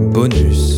Bonus.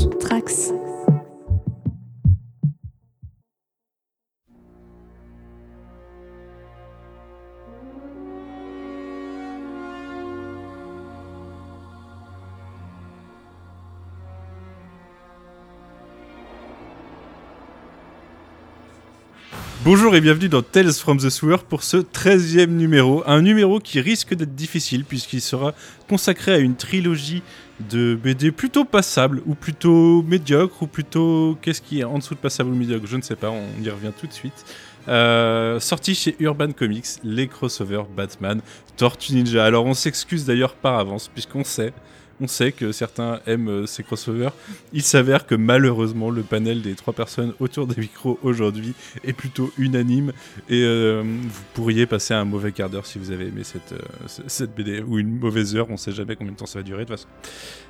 Et bienvenue dans Tales from the Sewer pour ce 13e numéro. Un numéro qui risque d'être difficile puisqu'il sera consacré à une trilogie de BD plutôt passable ou plutôt médiocre ou plutôt qu'est-ce qui est en dessous de passable ou médiocre Je ne sais pas, on y revient tout de suite. Euh, sorti chez Urban Comics, les crossovers Batman, Tortue Ninja. Alors on s'excuse d'ailleurs par avance puisqu'on sait on sait que certains aiment euh, ces crossovers. Il s'avère que malheureusement, le panel des trois personnes autour des micros aujourd'hui est plutôt unanime. Et euh, vous pourriez passer un mauvais quart d'heure si vous avez aimé cette, euh, cette BD. Ou une mauvaise heure, on sait jamais combien de temps ça va durer de toute façon.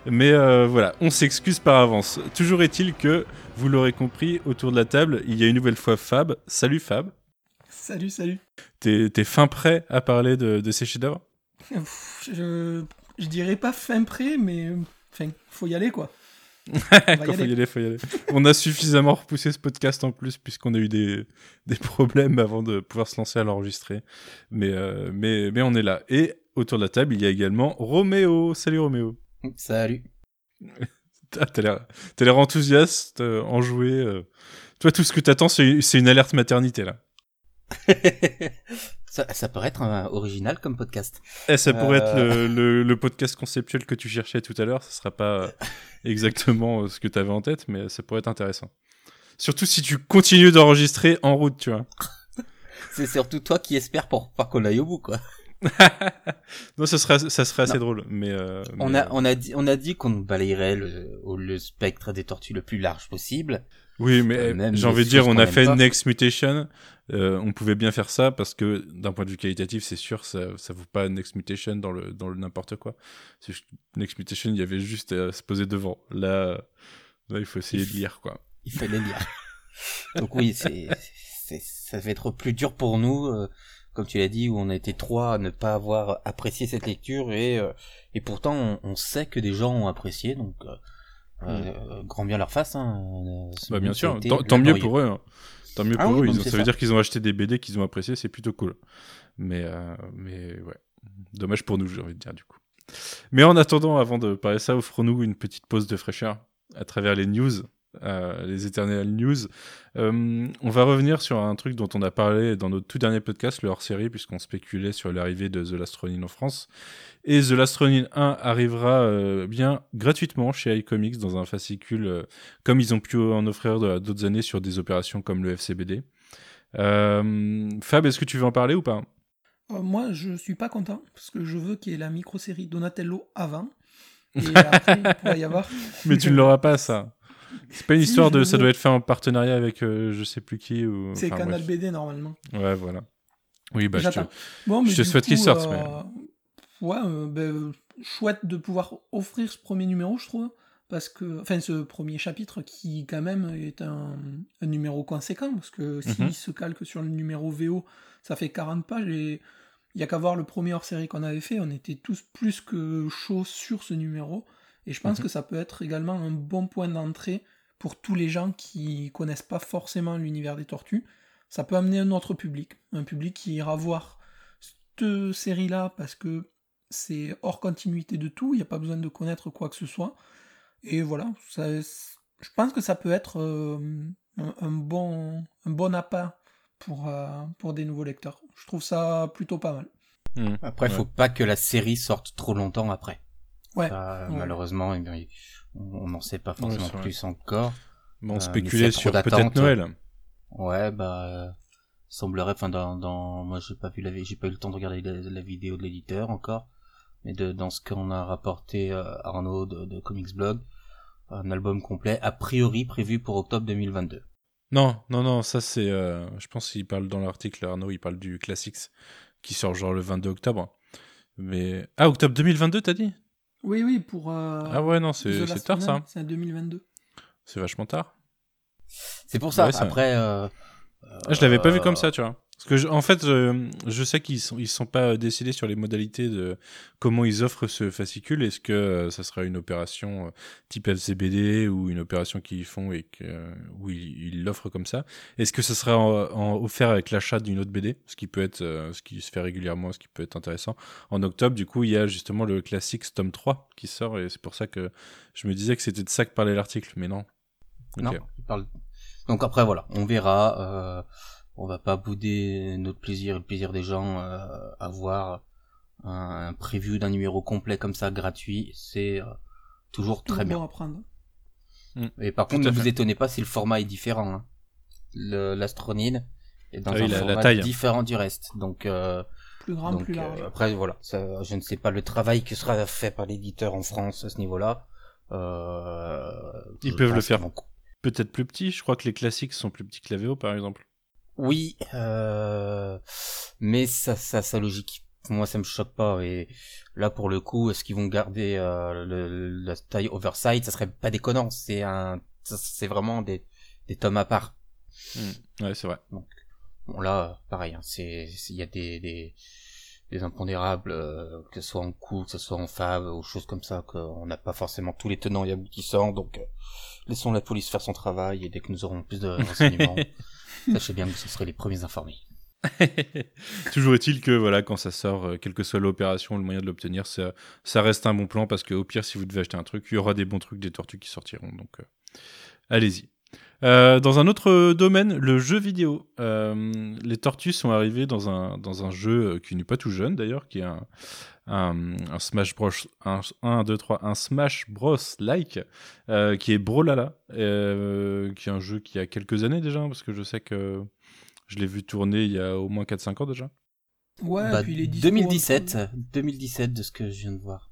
Mais voilà, on s'excuse par avance. Toujours est-il que, vous l'aurez compris, autour de la table, il y a une nouvelle fois Fab. Salut Fab. Salut, salut. T'es fin prêt à parler de, de ces chefs-d'œuvre? Je je dirais pas fin prêt, mais enfin, faut y aller quoi. Quand faut y aller, faut y aller. On a suffisamment repoussé ce podcast en plus, puisqu'on a eu des, des, problèmes avant de pouvoir se lancer à l'enregistrer. Mais, euh, mais, mais on est là. Et autour de la table, il y a également Roméo. Salut Roméo. Salut. Ah, t'as l'air enthousiaste, euh, enjoué. Euh. Toi, tout ce que t'attends, c'est une alerte maternité, là. Ça, ça, pourrait être original comme podcast. Eh, ça pourrait être euh. le, le, podcast conceptuel que tu cherchais tout à l'heure. Ce sera pas exactement euh, ce que tu avais en tête, mais ça pourrait être intéressant. Surtout si tu continues d'enregistrer en route, tu vois. C'est surtout toi qui espères pour pas qu'on aille au bout, quoi. non, ça serait, ça serait assez drôle, mais, euh, on a, on a dit, on a dit qu'on balayerait le, le spectre des tortues le plus large possible. Oui, mais euh, j'ai envie de dire, on a fait Next Mutation. Euh, on pouvait bien faire ça parce que d'un point de vue qualitatif, c'est sûr, ça, ça vaut pas Next Mutation dans le, dans le n'importe quoi. Next Mutation, il y avait juste à se poser devant. Là, là il faut essayer de lire, quoi. Il fallait lire. Donc oui, c'est, ça va être plus dur pour nous, euh, comme tu l'as dit, où on a été trois à ne pas avoir apprécié cette lecture et, et pourtant on, sait que des gens ont apprécié, donc euh, grand bien leur face. Hein. Bah, bien sûr, tant, mieux pour eux. Hein. Tant mieux ah pour eux. ça, veut dire qu'ils ont acheté des BD qu'ils ont apprécié, c'est plutôt cool. Mais, euh, mais ouais, dommage pour nous, j'ai envie de dire du coup. Mais en attendant, avant de parler ça, offrons-nous une petite pause de fraîcheur à travers les news euh, les Eternal News. Euh, on va revenir sur un truc dont on a parlé dans notre tout dernier podcast, le hors-série, puisqu'on spéculait sur l'arrivée de The Last Ronin en France. Et The Last Ronin 1 arrivera euh, bien gratuitement chez iComics dans un fascicule, comme ils ont pu en offrir d'autres années sur des opérations comme le FCBD. Fab, est-ce que tu veux en parler ou pas? Moi, je suis pas content, parce que je veux qu'il y ait la micro-série Donatello avant. Et après, il pourrait y avoir. Mais tu ne l'auras pas, ça. C'est pas une histoire de. Ça doit être fait en partenariat avec euh, je sais plus qui. ou. C'est Canal BD normalement. Ouais, voilà. Oui, bah je te, bon, je te souhaite qu'il sorte. Mais... Euh, ouais, euh, ben, chouette de pouvoir offrir ce premier numéro, je trouve. Parce que. Enfin, ce premier chapitre qui, quand même, est un, numéro conséquent. Parce que s'il mhm. se calque sur le numéro VO, ça fait 40 pages et. Il n'y a qu'à voir le premier hors-série qu'on avait fait, on était tous plus que chauds sur ce numéro. Et je pense mhm. que ça peut être également un bon point d'entrée pour tous les gens qui connaissent pas forcément l'univers des tortues. Ça peut amener un autre public, un public qui ira voir cette série-là parce que c'est hors continuité de tout, il n'y a pas besoin de connaître quoi que ce soit. Et voilà, je pense que ça peut être euh, un, bon, un bon appât pour, euh, pour des nouveaux lecteurs. Je trouve ça plutôt pas mal. Mmh. Après, il faut pas que la série sorte trop longtemps après. Ouais. Malheureusement, eh on n'en sait pas forcément plus encore. on euh, spéculait sur peut-être Noël. Ouais, bah, euh, semblerait, enfin, dans, dans, moi, j'ai pas vu la, j'ai pas eu le temps de regarder la, vidéo de l'éditeur encore, mais de, dans ce qu'on a rapporté euh, Arnaud de, de Comics Blog, un album complet, a priori prévu pour octobre 2022. Non, non, non, ça c'est, euh, je pense qu'il parle dans l'article, Arnaud, il parle du Classics, qui sort genre le 22 octobre. Mais, ah, octobre 2022, t'as dit? Oui, oui, pour. Euh, ah ouais, non, c'est tard ça. C'est en 2022. C'est vachement tard. C'est pour ça. Après. Euh, ah, je l'avais pas vu comme ça, tu vois. Parce que en fait, je sais qu'ils sont ils sont pas décidés sur les modalités de comment ils offrent ce fascicule. Est-ce que euh, ça sera une opération euh, type LCBD ou une opération qu'ils font et que euh, où ils l'offrent comme ça? Est-ce que ça sera en, offert avec l'achat d'une autre BD, ce qui peut être ce qui se fait régulièrement, ce qui peut être intéressant. En octobre, du coup, il y a justement le classique tome 3 qui sort et c'est pour ça que je me disais que c'était de ça que parlait l'article, mais non. Non. Donc après voilà, on verra on va pas bouder notre plaisir et le plaisir des gens euh, à voir un, un preview d'un numéro complet comme ça gratuit, c'est euh, toujours très bien. Mm. Et par contre, ne vous étonnez pas si le format est différent. Hein. L'astronine est dans ah un format différent du reste. Donc euh, plus grand, plus large. après voilà, ça, je ne sais pas le travail qui sera fait par l'éditeur en France à ce niveau-là. Ils peuvent le faire peut-être plus petit. Je crois que les classiques sont plus petits que la VO par exemple. Oui, euh, mais ça, ça, ça logique. Moi, ça me choque pas. Et là, pour le coup, est-ce qu'ils vont garder euh, le, la taille oversight Ça serait pas déconnant. C'est un, c'est vraiment des, des tomes à part. Hmm. Ouais, c'est vrai. Donc, bon là, pareil. Hein, c'est, il y a des, des, des impondérables, euh, que ce soit en coup, que ce soit en fab, ou choses comme ça, qu'on n'a pas forcément tous les tenants et aboutissants. Donc, euh, laissons la police faire son travail et dès que nous aurons plus de renseignements. Sachez bien que ce seraient les premiers informés. Toujours est-il que voilà, quand ça sort, euh, quelle que soit l'opération, le moyen de l'obtenir, ça, reste un bon plan parce qu'au pire, si vous devez acheter un truc, il y aura des bons trucs, des tortues qui sortiront. Donc, euh, allez-y. Euh, dans un autre domaine, le jeu vidéo. les tortues sont arrivées dans un, dans un jeu qui n'est pas tout jeune d'ailleurs, qui est un, un, Smash Bros. Un, 1, 2, 3, un Smash Bros. like, euh, qui est Brolala, euh, qui est un jeu qui a quelques années déjà, parce que je sais que je l'ai vu tourner il y a au moins 4-5 ans déjà. Ouais, bah, puis il est 2017, 2017 de ce que je viens de voir.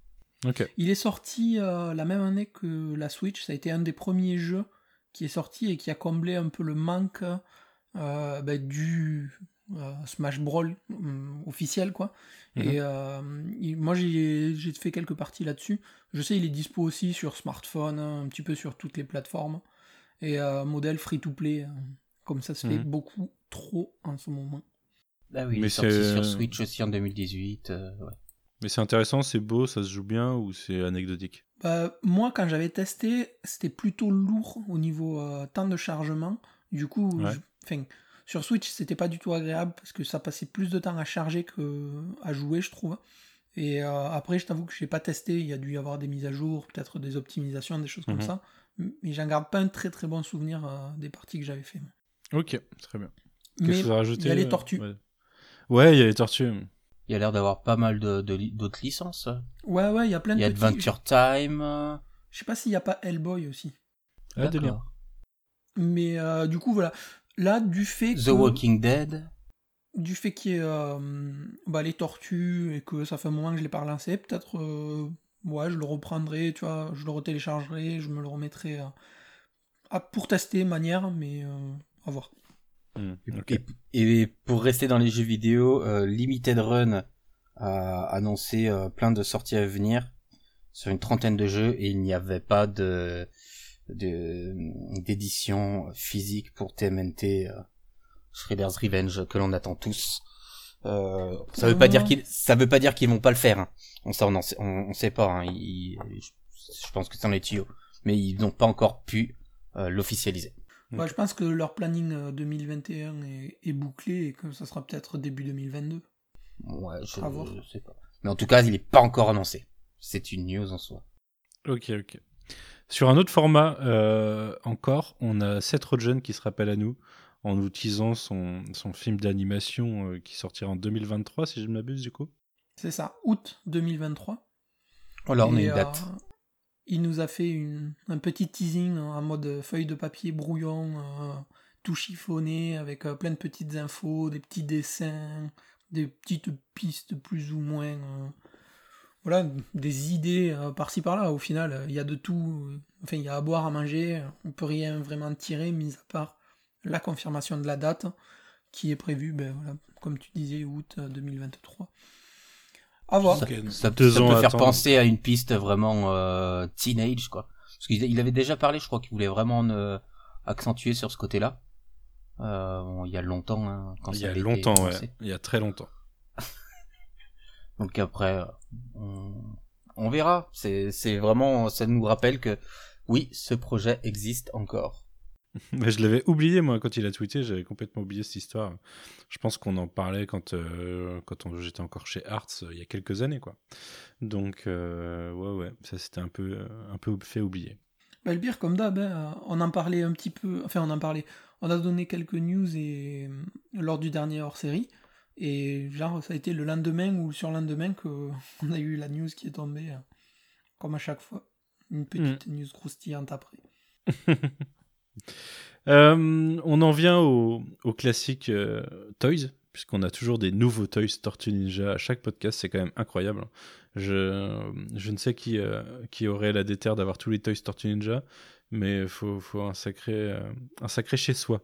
Il est sorti euh, la même année que la Switch, ça a été un des premiers jeux qui est sorti et qui a comblé un peu le manque bah, du Smash Brawl officiel quoi. Mhm. Et euh, moi, j'ai fait quelques parties là-dessus. Je sais, il est dispo aussi sur smartphone, un petit peu sur toutes les plateformes. Et euh, modèle free-to-play, euh, comme ça se fait mhm. beaucoup trop en ce moment. Ah oui, il est sorti sur Switch aussi en 2018. Mais c'est intéressant, c'est beau, ça se joue bien ou c'est anecdotique? Bah, Moi, quand j'avais testé, c'était plutôt lourd au niveau temps de chargement. Du coup, sur Switch, c'était pas du tout agréable parce que ça passait plus de temps à charger que à jouer, je trouve. Et euh, après, je t'avoue que je n'ai pas testé. Il y a dû y avoir des mises à jour, peut-être des optimisations, des choses comme mhm. ça. Mais j'en garde pas un très très bon souvenir euh, des parties que j'avais fait. Ok, très bien. Mais il y a les tortues. ouais. il y a les tortues. Il y a l'air d'avoir pas mal d'autres de, licences. Ouais, ouais, il y a plein de. Il y a Adventure Time. Je sais pas s'il n'y a pas Hellboy aussi. Ah, délire. Mais euh, du coup, voilà. Là, du fait The Walking Dead Du fait qu'il y ait euh, bah, les tortues et que ça fait un moment que je l'ai pas relancé, peut-être euh, ouais, je le reprendrai, tu vois, je le retéléchargerai, je me le remettrai à, pour tester manière, mais euh, à voir. Hmm, et, pour rester dans les jeux vidéo, Limited Run a annoncé plein de sorties à venir sur une trentaine de jeux et il n'y avait pas de d'édition physique pour TMNT euh, Shredder's Revenge que l'on attend tous. Euh, ça veut pas dire qu'ils ça veut pas dire qu'ils vont pas le faire. Hein. On ça on, on, sait pas. Hein. je pense que c'est dans les tuyaux, mais ils n'ont pas encore pu euh, l'officialiser. Ouais, je pense que leur planning 2021 est, est, bouclé et que ça sera peut-être début 2022. Ouais, je, sais pas. Mais en tout cas, il est pas encore annoncé. C'est une news en soi. Ok, ok. Sur un autre format euh, encore, on a Seth Rogen qui se rappelle à nous en utilisant son, son film d'animation euh, qui sortira en 2023, si je ne m'abuse du coup. C'est ça, août 2023. Alors on a une date. Euh, il nous a fait un petit teasing en mode feuille de papier brouillon, tout chiffonné, avec plein de petites infos, des petits dessins, des petites pistes plus ou moins voilà, des idées euh, par-ci par-là. Au final, il y a de tout. Euh, enfin, il y a à boire, à manger. On peut rien vraiment tirer, mis à part la confirmation de la date qui est prévue, ben, voilà, comme tu disais, août 2023. Euh, à voir. Ça, ça, peut faire penser à une piste vraiment teenage, quoi. Parce qu'il avait déjà parlé, je crois qu'il voulait vraiment accentuer sur ce côté-là. bon, il y a longtemps. Hein, quand il y a longtemps, ouais. Il y a très longtemps. Donc après, on, on verra. C'est, c'est vraiment, ça nous rappelle que oui, ce projet existe encore. Mais je l'avais oublié moi quand il a tweeté, j'avais complètement oublié cette histoire. Je pense qu'on en parlait quand euh, quand j'étais encore chez Arts euh, il y a quelques années quoi. Donc euh, ouais ouais, ça c'était un peu un peu fait oublier. Bah, le pire comme d'hab, hein, on en parlait un petit peu, enfin on en parlait, on a donné quelques news et lors du dernier hors série et genre ça a été le lendemain ou sur lendemain que on a eu la news qui est tombée comme à chaque fois, une petite mm. news croustillante après. Euh, on en vient au, classique euh, Toys, puisqu'on a toujours des nouveaux Toys Tortue Ninja à chaque podcast, c'est quand même incroyable. Je, je ne sais qui, euh, qui aurait la déterre d'avoir tous les Toys Tortue Ninja, mais il faut, faut, un sacré, un sacré chez soi.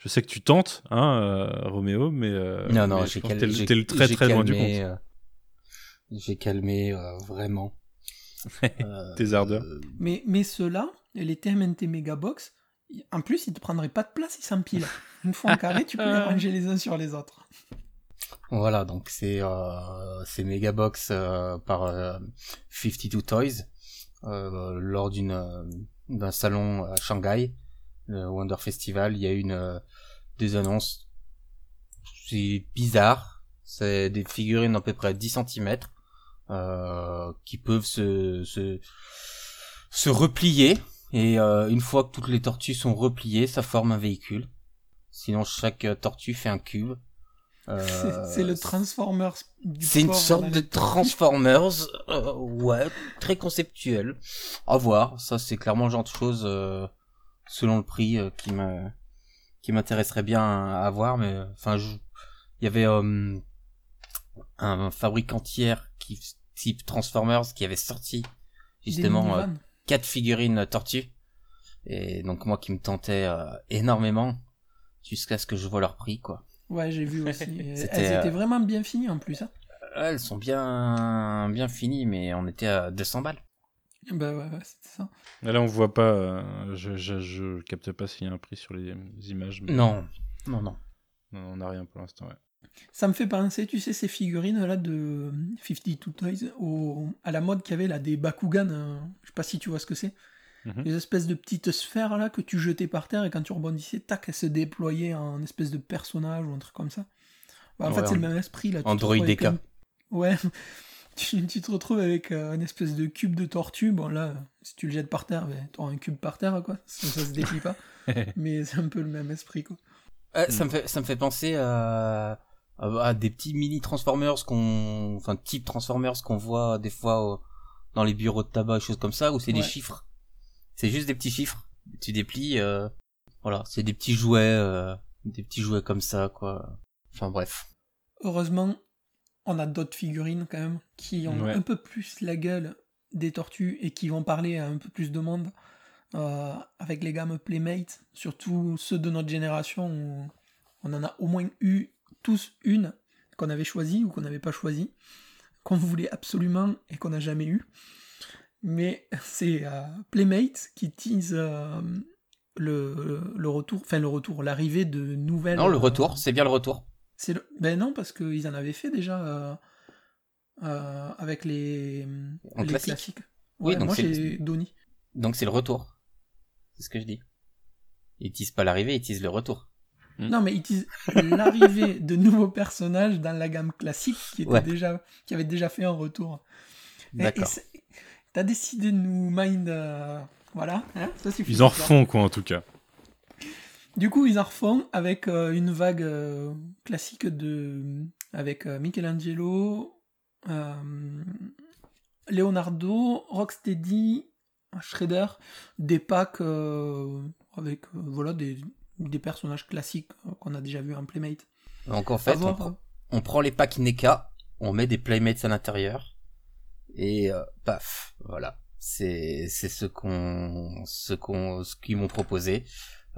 Je sais que tu tentes, hein, Roméo, mais. non, non, j'ai calmé. très très loin du compte. j'ai calmé vraiment. Tes ardeurs. Mais, mais ceux-là, les TMNT Megabox, en plus, il te prendrait pas de place, il s'empile. Une fois en carré, tu peux les ranger les uns sur les autres. Voilà, donc c'est euh, c'est Megabox euh, par euh, 52 Toys euh, lors d'une euh, d'un salon à Shanghai, le Wonder Festival. Il y a une euh, des annonces. C'est bizarre. C'est des figurines d'à peu près 10 cm qui peuvent se, se se replier et euh, une fois que toutes les tortues sont repliées, ça forme un véhicule. Sinon, chaque euh, tortue fait un cube. Euh, c'est le Transformers. C'est une sorte de Transformers, ouais, très conceptuel. À voir, ça c'est clairement le genre de choses, selon le prix, qui me qui m'intéresserait bien à, voir, mais enfin, il y avait un fabricant tiers qui type Transformers qui avait sorti justement quatre figurines tortues. Et donc moi qui me tentais euh, énormément jusqu'à ce que je vois leur prix quoi. Ouais, j'ai vu aussi. elles étaient euh, vraiment bien finies en plus. Hein. Elles sont bien bien finies mais on était à 200 balles. Bah ouais, c'était ça. là on voit pas, euh, je, je, je, capte pas s'il y a un prix sur les images. Non, non, non. On n'a rien pour l'instant, ouais. Ça me fait penser, tu sais, ces figurines là de 52 Toys au, à la mode qu'il y avait là des Bakugan. je sais pas si tu vois ce que c'est. Mhm. Les espèces de petites sphères là que tu jetais par terre et quand tu rebondissais, tac, elles se déployaient en espèce de personnage ou un truc comme ça. Bah, en fait, c'est le même esprit là. Android DK. Ouais. Tu, te retrouves avec euh, un espèce de cube de tortue. Bon, là, si tu le jettes par terre, ben, tu auras un cube par terre, quoi. Ça, ça se déplie pas. Mais c'est un peu le même esprit, quoi. ça, me fait, ça me fait penser à à des petits mini Transformers qu'on, enfin type Transformers qu'on voit des fois euh, dans les bureaux de tabac, choses comme ça, où c'est des chiffres. C'est juste des petits chiffres. Tu déplies, euh, voilà, c'est des petits jouets, euh, des petits jouets comme ça, quoi. Enfin bref. Heureusement, on a d'autres figurines quand même qui ont un peu plus la gueule des tortues et qui vont parler à un peu plus de monde. avec les gammes Playmate, surtout ceux de notre génération où on en a au moins eu tous une qu'on avait choisie ou qu'on n'avait pas choisie, qu'on voulait absolument et qu'on n'a jamais eu. Mais c'est euh, Playmate qui tease euh, le, le, retour, enfin le retour, l'arrivée de nouvelles. Non, le euh, retour, c'est bien le retour. C'est le... Ben non, parce qu'ils en avaient fait déjà avec les, les classiques. oui, donc moi j'ai Donnie. Donc c'est le retour. C'est ce que je dis. Ils teasent pas l'arrivée, ils teasent le retour. Hmm. Non, mais l'arrivée de nouveaux personnages dans la gamme classique qui, était déjà, qui avait déjà fait un retour. D'accord. T'as décidé de nous mind. Euh, voilà, hein, ça suffit. Ils en refont, quoi, en tout cas. Du coup, ils en refont avec euh, une vague euh, classique de. avec Michelangelo, Leonardo, Rocksteady, Shredder, des packs avec voilà, des, des personnages classiques euh, qu'on a déjà vu en Playmate. Donc en fait, on, prend les packs NECA, on met des Playmates à l'intérieur, et euh, paf, voilà. C'est c'est ce qu'on ce qu'on ce qu'ils m'ont proposé.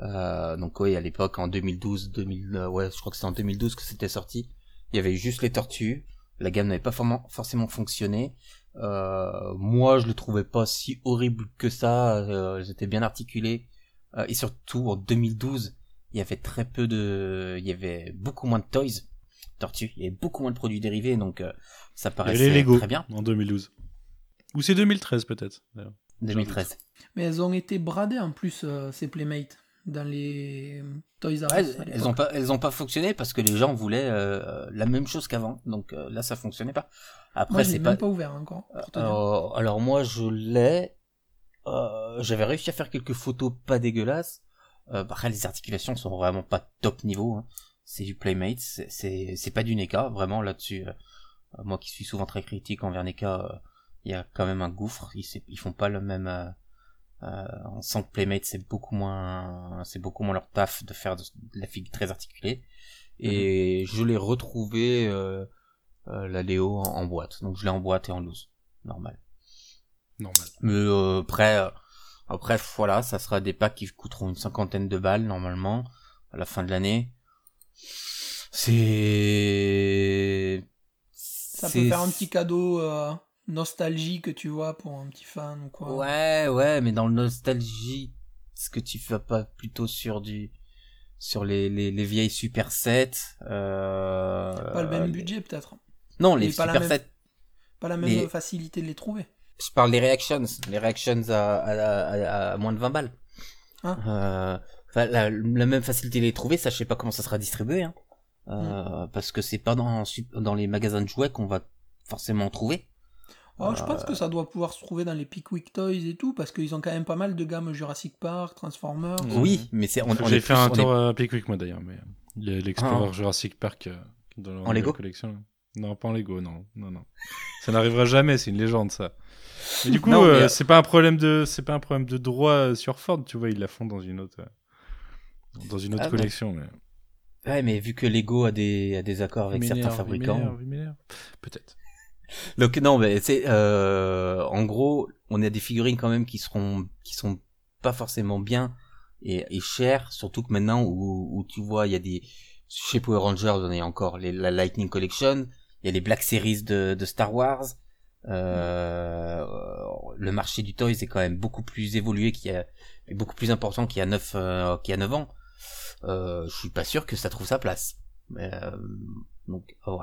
Euh, donc oui, à l'époque en 2012, 2000, ouais, je crois que c'est en 2012 que c'était sorti. Il y avait juste les tortues. La gamme n'avait pas forcément, forcément fonctionné. Euh, moi, je le trouvais pas si horrible que ça. Euh, J'étais bien articulé. Euh, et surtout en 2012, il y avait très peu de, il y avait beaucoup moins de toys Tortue. Il y avait beaucoup moins de produits dérivés, donc euh, ça paraissait Lego très bien. En 2012. Ou c'est 2013 peut-être. d'ailleurs. 2013. Mais elles ont été bradées en plus, euh, ces Playmates, dans les Toys R Us. Ouais, elles, elles l'époque. ont pas, elles ont pas fonctionné parce que les gens voulaient euh, la même chose qu'avant. Donc euh, là, ça fonctionnait pas. Après, c'est même pas. pas ouvert encore. Euh, alors moi, je l'ai. Euh, J'avais réussi à faire quelques photos pas dégueulasses. Euh, après, les articulations sont vraiment pas top niveau. hein. C'est du Playmate, c'est- pas du NECA, vraiment là-dessus. euh, euh, moi qui suis souvent très critique envers NECA, euh, il y a quand même un gouffre. Ils font pas le même. Euh, on sent que Playmate c'est beaucoup moins, c'est beaucoup moins leur taf de faire de, de la figue très articulée. Et je l'ai retrouvé euh, euh, la Léo en, en boîte, donc je l'ai en boîte et en loose, normal. Normal. Mais euh, après, euh, après voilà, ça sera des packs qui coûteront une cinquantaine de balles normalement à la fin de l'année. C'est Ça peut faire un petit cadeau euh, nostalgique, tu vois, pour un petit fan ou quoi. Ouais, ouais, mais dans le nostalgie, est-ce que tu vas pas plutôt sur du sur les les, les vieilles Super 7 euh... Pas le même les- budget, peut-être. Non, les pas Super même- 7. Pas la même facilité de les trouver. Je parle des reactions, les reactions à, à, à- à moins de 20 balles. Ah. Euh, la, la même facilité de les trouver, ça je sais pas comment ça sera distribué, hein. Hmm. Euh, parce que c'est pas dans, dans les magasins de jouets qu'on va forcément trouver. Oh, Je Euh, pense que ça doit pouvoir se trouver dans les Pickwick Toys et tout, parce qu'ils ont quand même pas mal de gammes Jurassic Park, Transformers. Oui, mais c'est J'ai fait plus- un on est- tour à Pickwick moi d'ailleurs, mais il y a l'Explorer Ah. Jurassic Park euh, dans leur En Lego collection. Non, pas en Lego, non, non, non. ça n'arrivera jamais, c'est une légende ça. Mais du coup, euh, euh, c'est pas un problème de, c'est pas un problème de droit euh, sur Ford, tu vois, ils la font dans une autre, euh, dans une autre Ah, collection. Mais... Ouais, mais vu que Lego a des, a des accords avec certains fabricants. Peut-être. Donc non, mais c'est euh, en gros, on a des figurines quand même qui seront qui sont pas forcément bien et, et chères, surtout que maintenant où, où tu vois, il y a des chez Power Rangers, on a encore la Lightning Collection, il y a les Black Series de, de Star Wars. Euh, le marché du toys est quand même beaucoup plus évolué qu'il y a beaucoup plus important qu'il y a 9 euh, qu'il y a 9 ans. Euh, je suis pas sûr que ça trouve sa place. Euh, donc au.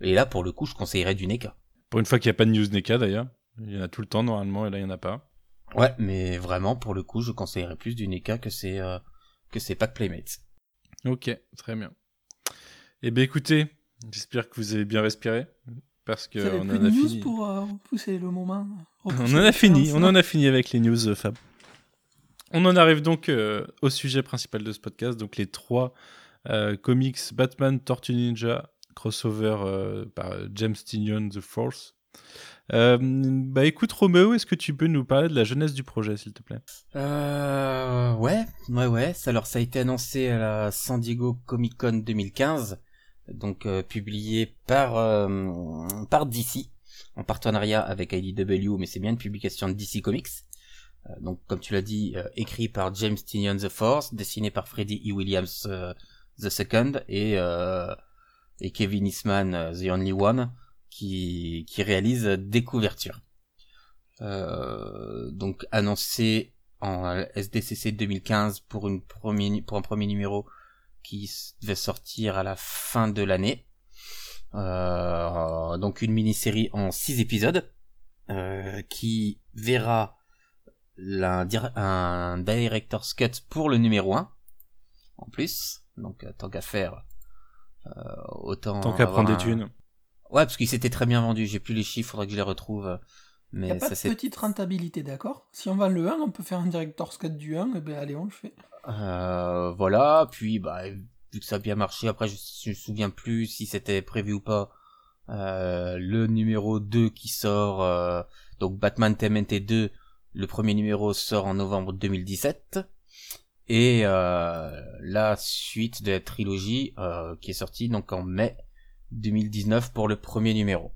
Et là pour le coup, je conseillerais du NECA. Pour une fois qu'il n'y a pas de news NECA d'ailleurs, il y en a tout le temps normalement et là il y en a pas. Ouais, mais vraiment pour le coup, je conseillerais plus du NECA que c'est euh, que c'est Pack Playmates. Ok, très bien. Eh bien écoutez, j'espère que vous avez bien respiré parce que on en de a news fini. pour euh, pousser le moment On repousser en a fini, on en a fini avec les news euh, Fab. On en arrive donc euh, au sujet principal de ce podcast, donc les trois euh, comics Batman, Tortue Ninja, crossover euh, par James Tynion, The Force. Euh, bah écoute Roméo, est-ce que tu peux nous parler de la jeunesse du projet s'il te plaît? Euh, ouais, ouais, ouais. Alors, ça a été annoncé à la San Diego Comic Con 2015, donc euh, publié par par DC en partenariat avec IDW, mais c'est bien une publication de DC Comics. Donc, comme tu l'as dit, écrit par James Tynion The Force, dessiné par Freddie E. Williams The Second et et Kevin Eastman euh, The Only One qui qui réalise des couvertures. Euh, donc annoncé en SDCC 2015 pour une premier, pour un premier numéro qui devait sortir à la fin de l'année. Euh, donc une mini-série en six épisodes euh, qui verra un director's cut pour le numéro 1 en plus. Donc euh, tant qu'à faire, autant Tant qu'à avoir prendre un- des thunes. Ouais, parce qu'il s'était très bien vendu. J'ai plus les chiffres, faudrait que je les retrouve. Il Mais n'y a pas ça de c'est petite rentabilité, d'accord? Si on vend le 1, on peut faire un director's cut du 1, et ben allez, on le fait. Euh, voilà, puis bah vu que ça a bien marché, après je, je me souviens plus si c'était prévu ou pas. Euh, le numéro 2 qui sort, euh, donc Batman TMNT 2, le premier numéro sort en novembre 2017. Et euh, la suite de la trilogie euh, qui est sortie donc en mai 2019 pour le premier numéro.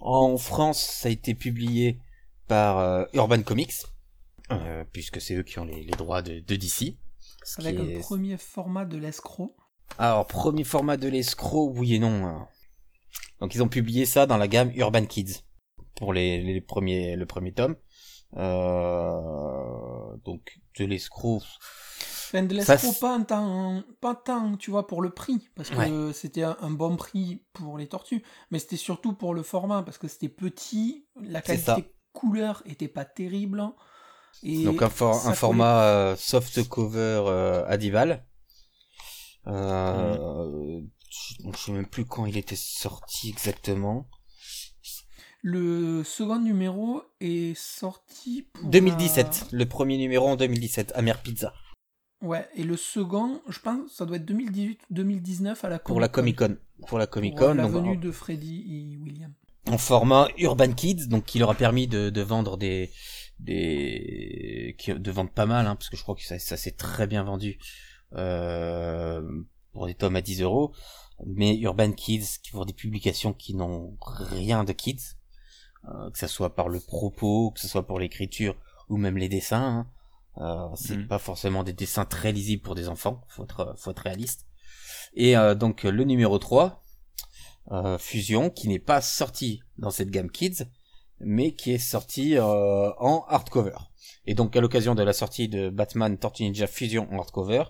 En France, ça a été publié par euh, Urban Comics, puisque c'est eux qui ont les, les droits de, de DC. Ce Avec un est- premier format de l'escroc. Alors, premier format de l'escroc, oui et non. hein. Donc, ils ont publié ça dans la gamme Urban Kids pour les, les premiers, le premier tome. Euh, donc, de l'escroc, Enfin, de l'estro, pas, temps, pas tant, tu vois, pour le prix, parce que c'était un, bon prix pour les tortues, mais c'était surtout pour le format, parce que c'était petit, la qualité couleur était pas terrible. Et Donc un, un format euh, soft cover euh, Adival. Euh, Je sais même plus quand il était sorti exactement. Le second numéro est sorti pour 2017. Le premier numéro en 2017, Amer Pizza. Ouais, et le second, je pense, ça doit être 2018 2019 à la Pour la Comic Con. Pour la Comic Con. la venue de Freddy et William. En format Urban Kids, donc qui leur a permis de, de vendre des, des, de vendre pas mal, hein, parce que je crois que ça, ça s'est très bien vendu, euh, pour des tomes à 10 euros. Mais Urban Kids, qui font des publications qui n'ont rien de kids, euh, que ce soit par le propos, que ce soit pour l'écriture ou même les dessins. Hein. Euh, c'est mhm. pas forcément des dessins très lisibles pour des enfants, faut être, faut être réaliste. Et euh, donc le numéro 3, euh, Fusion, qui n'est pas sorti dans cette gamme Kids, mais qui est sorti euh, en hardcover. Et donc à l'occasion de la sortie de Batman Tortue Ninja Fusion en hardcover,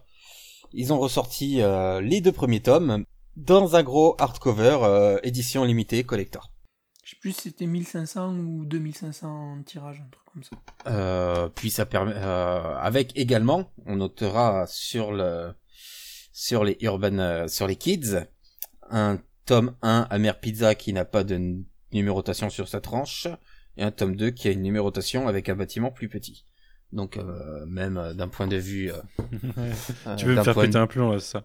ils ont ressorti les deux premiers tomes dans un gros hardcover édition limitée collector. Je sais plus si c'était 1500 ou 2500 tirages, un truc comme ça. Euh, puis ça permet, euh, avec également, on notera sur le, sur les urban, euh, sur les kids, un tome 1 Amer Pizza qui n'a pas de numérotation sur sa tranche, et un tome 2 qui a une numérotation avec un bâtiment plus petit. Donc euh, même euh, d'un point de vue. tu veux me faire péter un plomb là, c'est ça?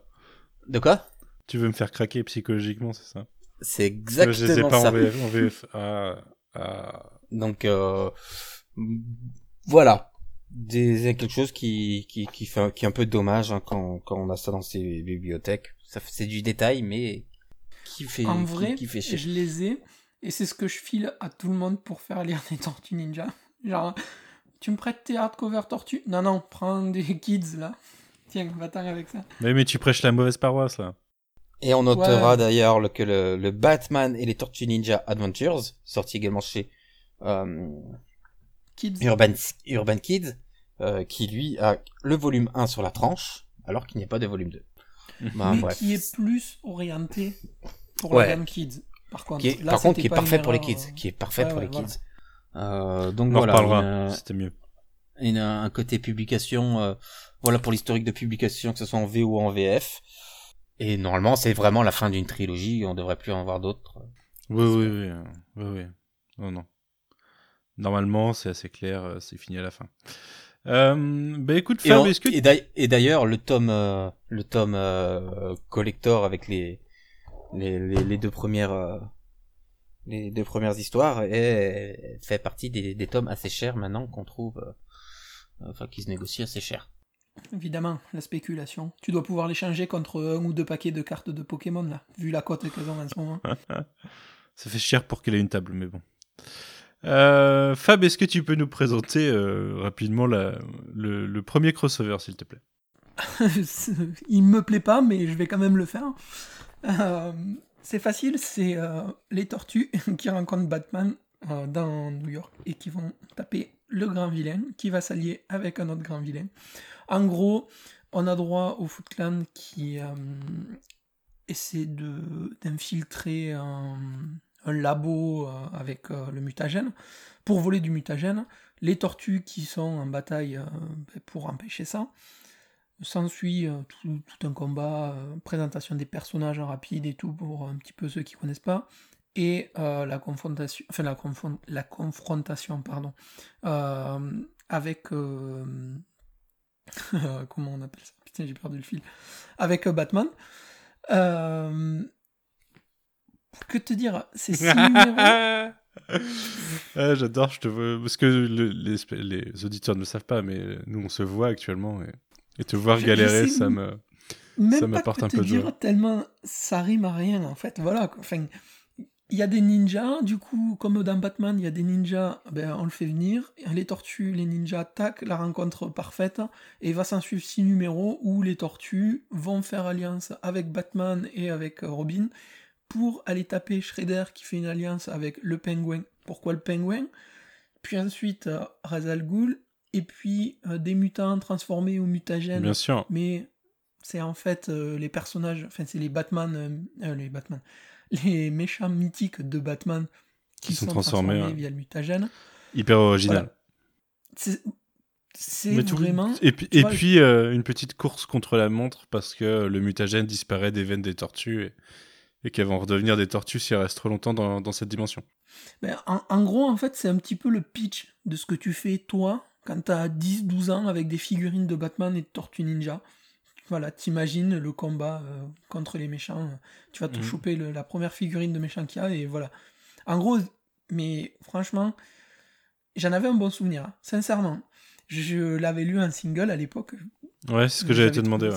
De quoi? Tu veux me faire craquer psychologiquement, c'est ça? C'est exactement pas ça. En VF, ah, ah. Donc euh, voilà, des quelque chose qui qui qui fait qui est un peu dommage hein, quand quand on a ça dans ces bibliothèques. Ça c'est du détail mais qui fait en vrai, qui, fait chier. je les ai et c'est ce que je file à tout le monde pour faire lire des Tortues Ninja. Genre tu me prêtes tes hardcover Tortues? Non non, prends des kids là. Tiens, va-t'en avec ça. Mais, mais tu prêches la mauvaise paroisse là. Et on notera d'ailleurs que le, Batman et les Tortues Ninja Adventures, sorti également chez euh, Kids. Urban, Urban Kids, euh, qui lui a le volume 1 sur la tranche, alors qu'il n'y a pas de volume 2. Ben, Mais qui est plus orienté pour la gamme Kids. Par contre, qui est, par contre, qui est parfait pour les kids. Qui est parfait pour les kids. Euh, donc on voilà. C'était mieux. Il a un côté publication, euh, voilà pour l'historique de publication, que ce soit en V ou en VF. Et normalement, c'est vraiment la fin d'une trilogie, on devrait plus en voir d'autres. Oui, oui, oui, oui, oui. Non, non. Normalement, c'est assez clair, euh, c'est fini à la fin. Euh, bah écoute, Fab, est-ce que... Et d'ailleurs, le tome, euh, le tome euh, collector avec les, les, les, deux premières, les deux premières histoires est, fait partie des, des tomes assez chers maintenant qu'on trouve, enfin qui se négocient assez cher. Évidemment, la spéculation. Tu dois pouvoir l'échanger contre un ou deux paquets de cartes de Pokémon, là, vu la cote qu'elles ont en ce moment. Ça fait cher pour qu'elle ait une table, mais bon. Euh, Fab, est-ce que tu peux nous présenter euh, rapidement la, le, premier crossover, s'il te plaît? Il me plaît pas, mais je vais quand même le faire. Euh, c'est facile, c'est les tortues qui rencontrent Batman dans New York et qui vont taper le grand vilain, qui va s'allier avec un autre grand vilain. En gros, on a droit au Foot Clan qui euh, essaie d'infiltrer un, labo euh, avec euh, le mutagène pour voler du mutagène. Les tortues qui sont en bataille ben, pour empêcher ça. S'ensuit tout, un combat, présentation des personnages rapide et tout pour un petit peu ceux qui connaissent pas et la confrontation, enfin la, la confrontation, pardon, avec comment on appelle ça? Putain, j'ai perdu le fil. Avec euh, Batman. Euh, que te dire? C'est six numéros. J'adore, je te veux. Parce que les, les, auditeurs ne le savent pas, mais nous on se voit actuellement et, te voir galérer, ça me. ça m'apporte un peu de joie. tellement ça rime à rien en fait. Voilà. Enfin, il y a des ninjas, du coup, comme dans Batman, il y a des ninjas, ben, on le fait venir. Les tortues, les ninjas attaquent, la rencontre parfaite, et il va s'en suivre six numéros où les tortues vont faire alliance avec Batman et avec Robin pour aller taper Shredder qui fait une alliance avec le pingouin. Pourquoi le pingouin? Puis ensuite, Razal Ghul et puis euh, des mutants transformés ou mutagènes. Bien sûr. Mais c'est en fait euh, les personnages, enfin c'est les Batman, euh, les Batman, les méchants mythiques de Batman qui, sont, transformés, via le mutagène. Hyper original. C'est vraiment. Et puis, et puis une petite course contre la montre parce que le mutagène disparaît des veines des tortues et, qu'elles vont redevenir des tortues si elles restent trop longtemps dans, dans cette dimension. Ben, en, en, gros, en fait, c'est un petit peu le pitch de ce que tu fais toi quand t'as 10-12 ans avec des figurines de Batman et de Tortue Ninja. Voilà, t'imagines le combat euh, contre les méchants. Tu vas te mhm. choper la première figurine de méchant qu'il y a et voilà. En gros, mais franchement, j'en avais un bon souvenir, hein. sincèrement. Je l'avais lu en single à l'époque. Ouais, c'est ce que j'allais te demander.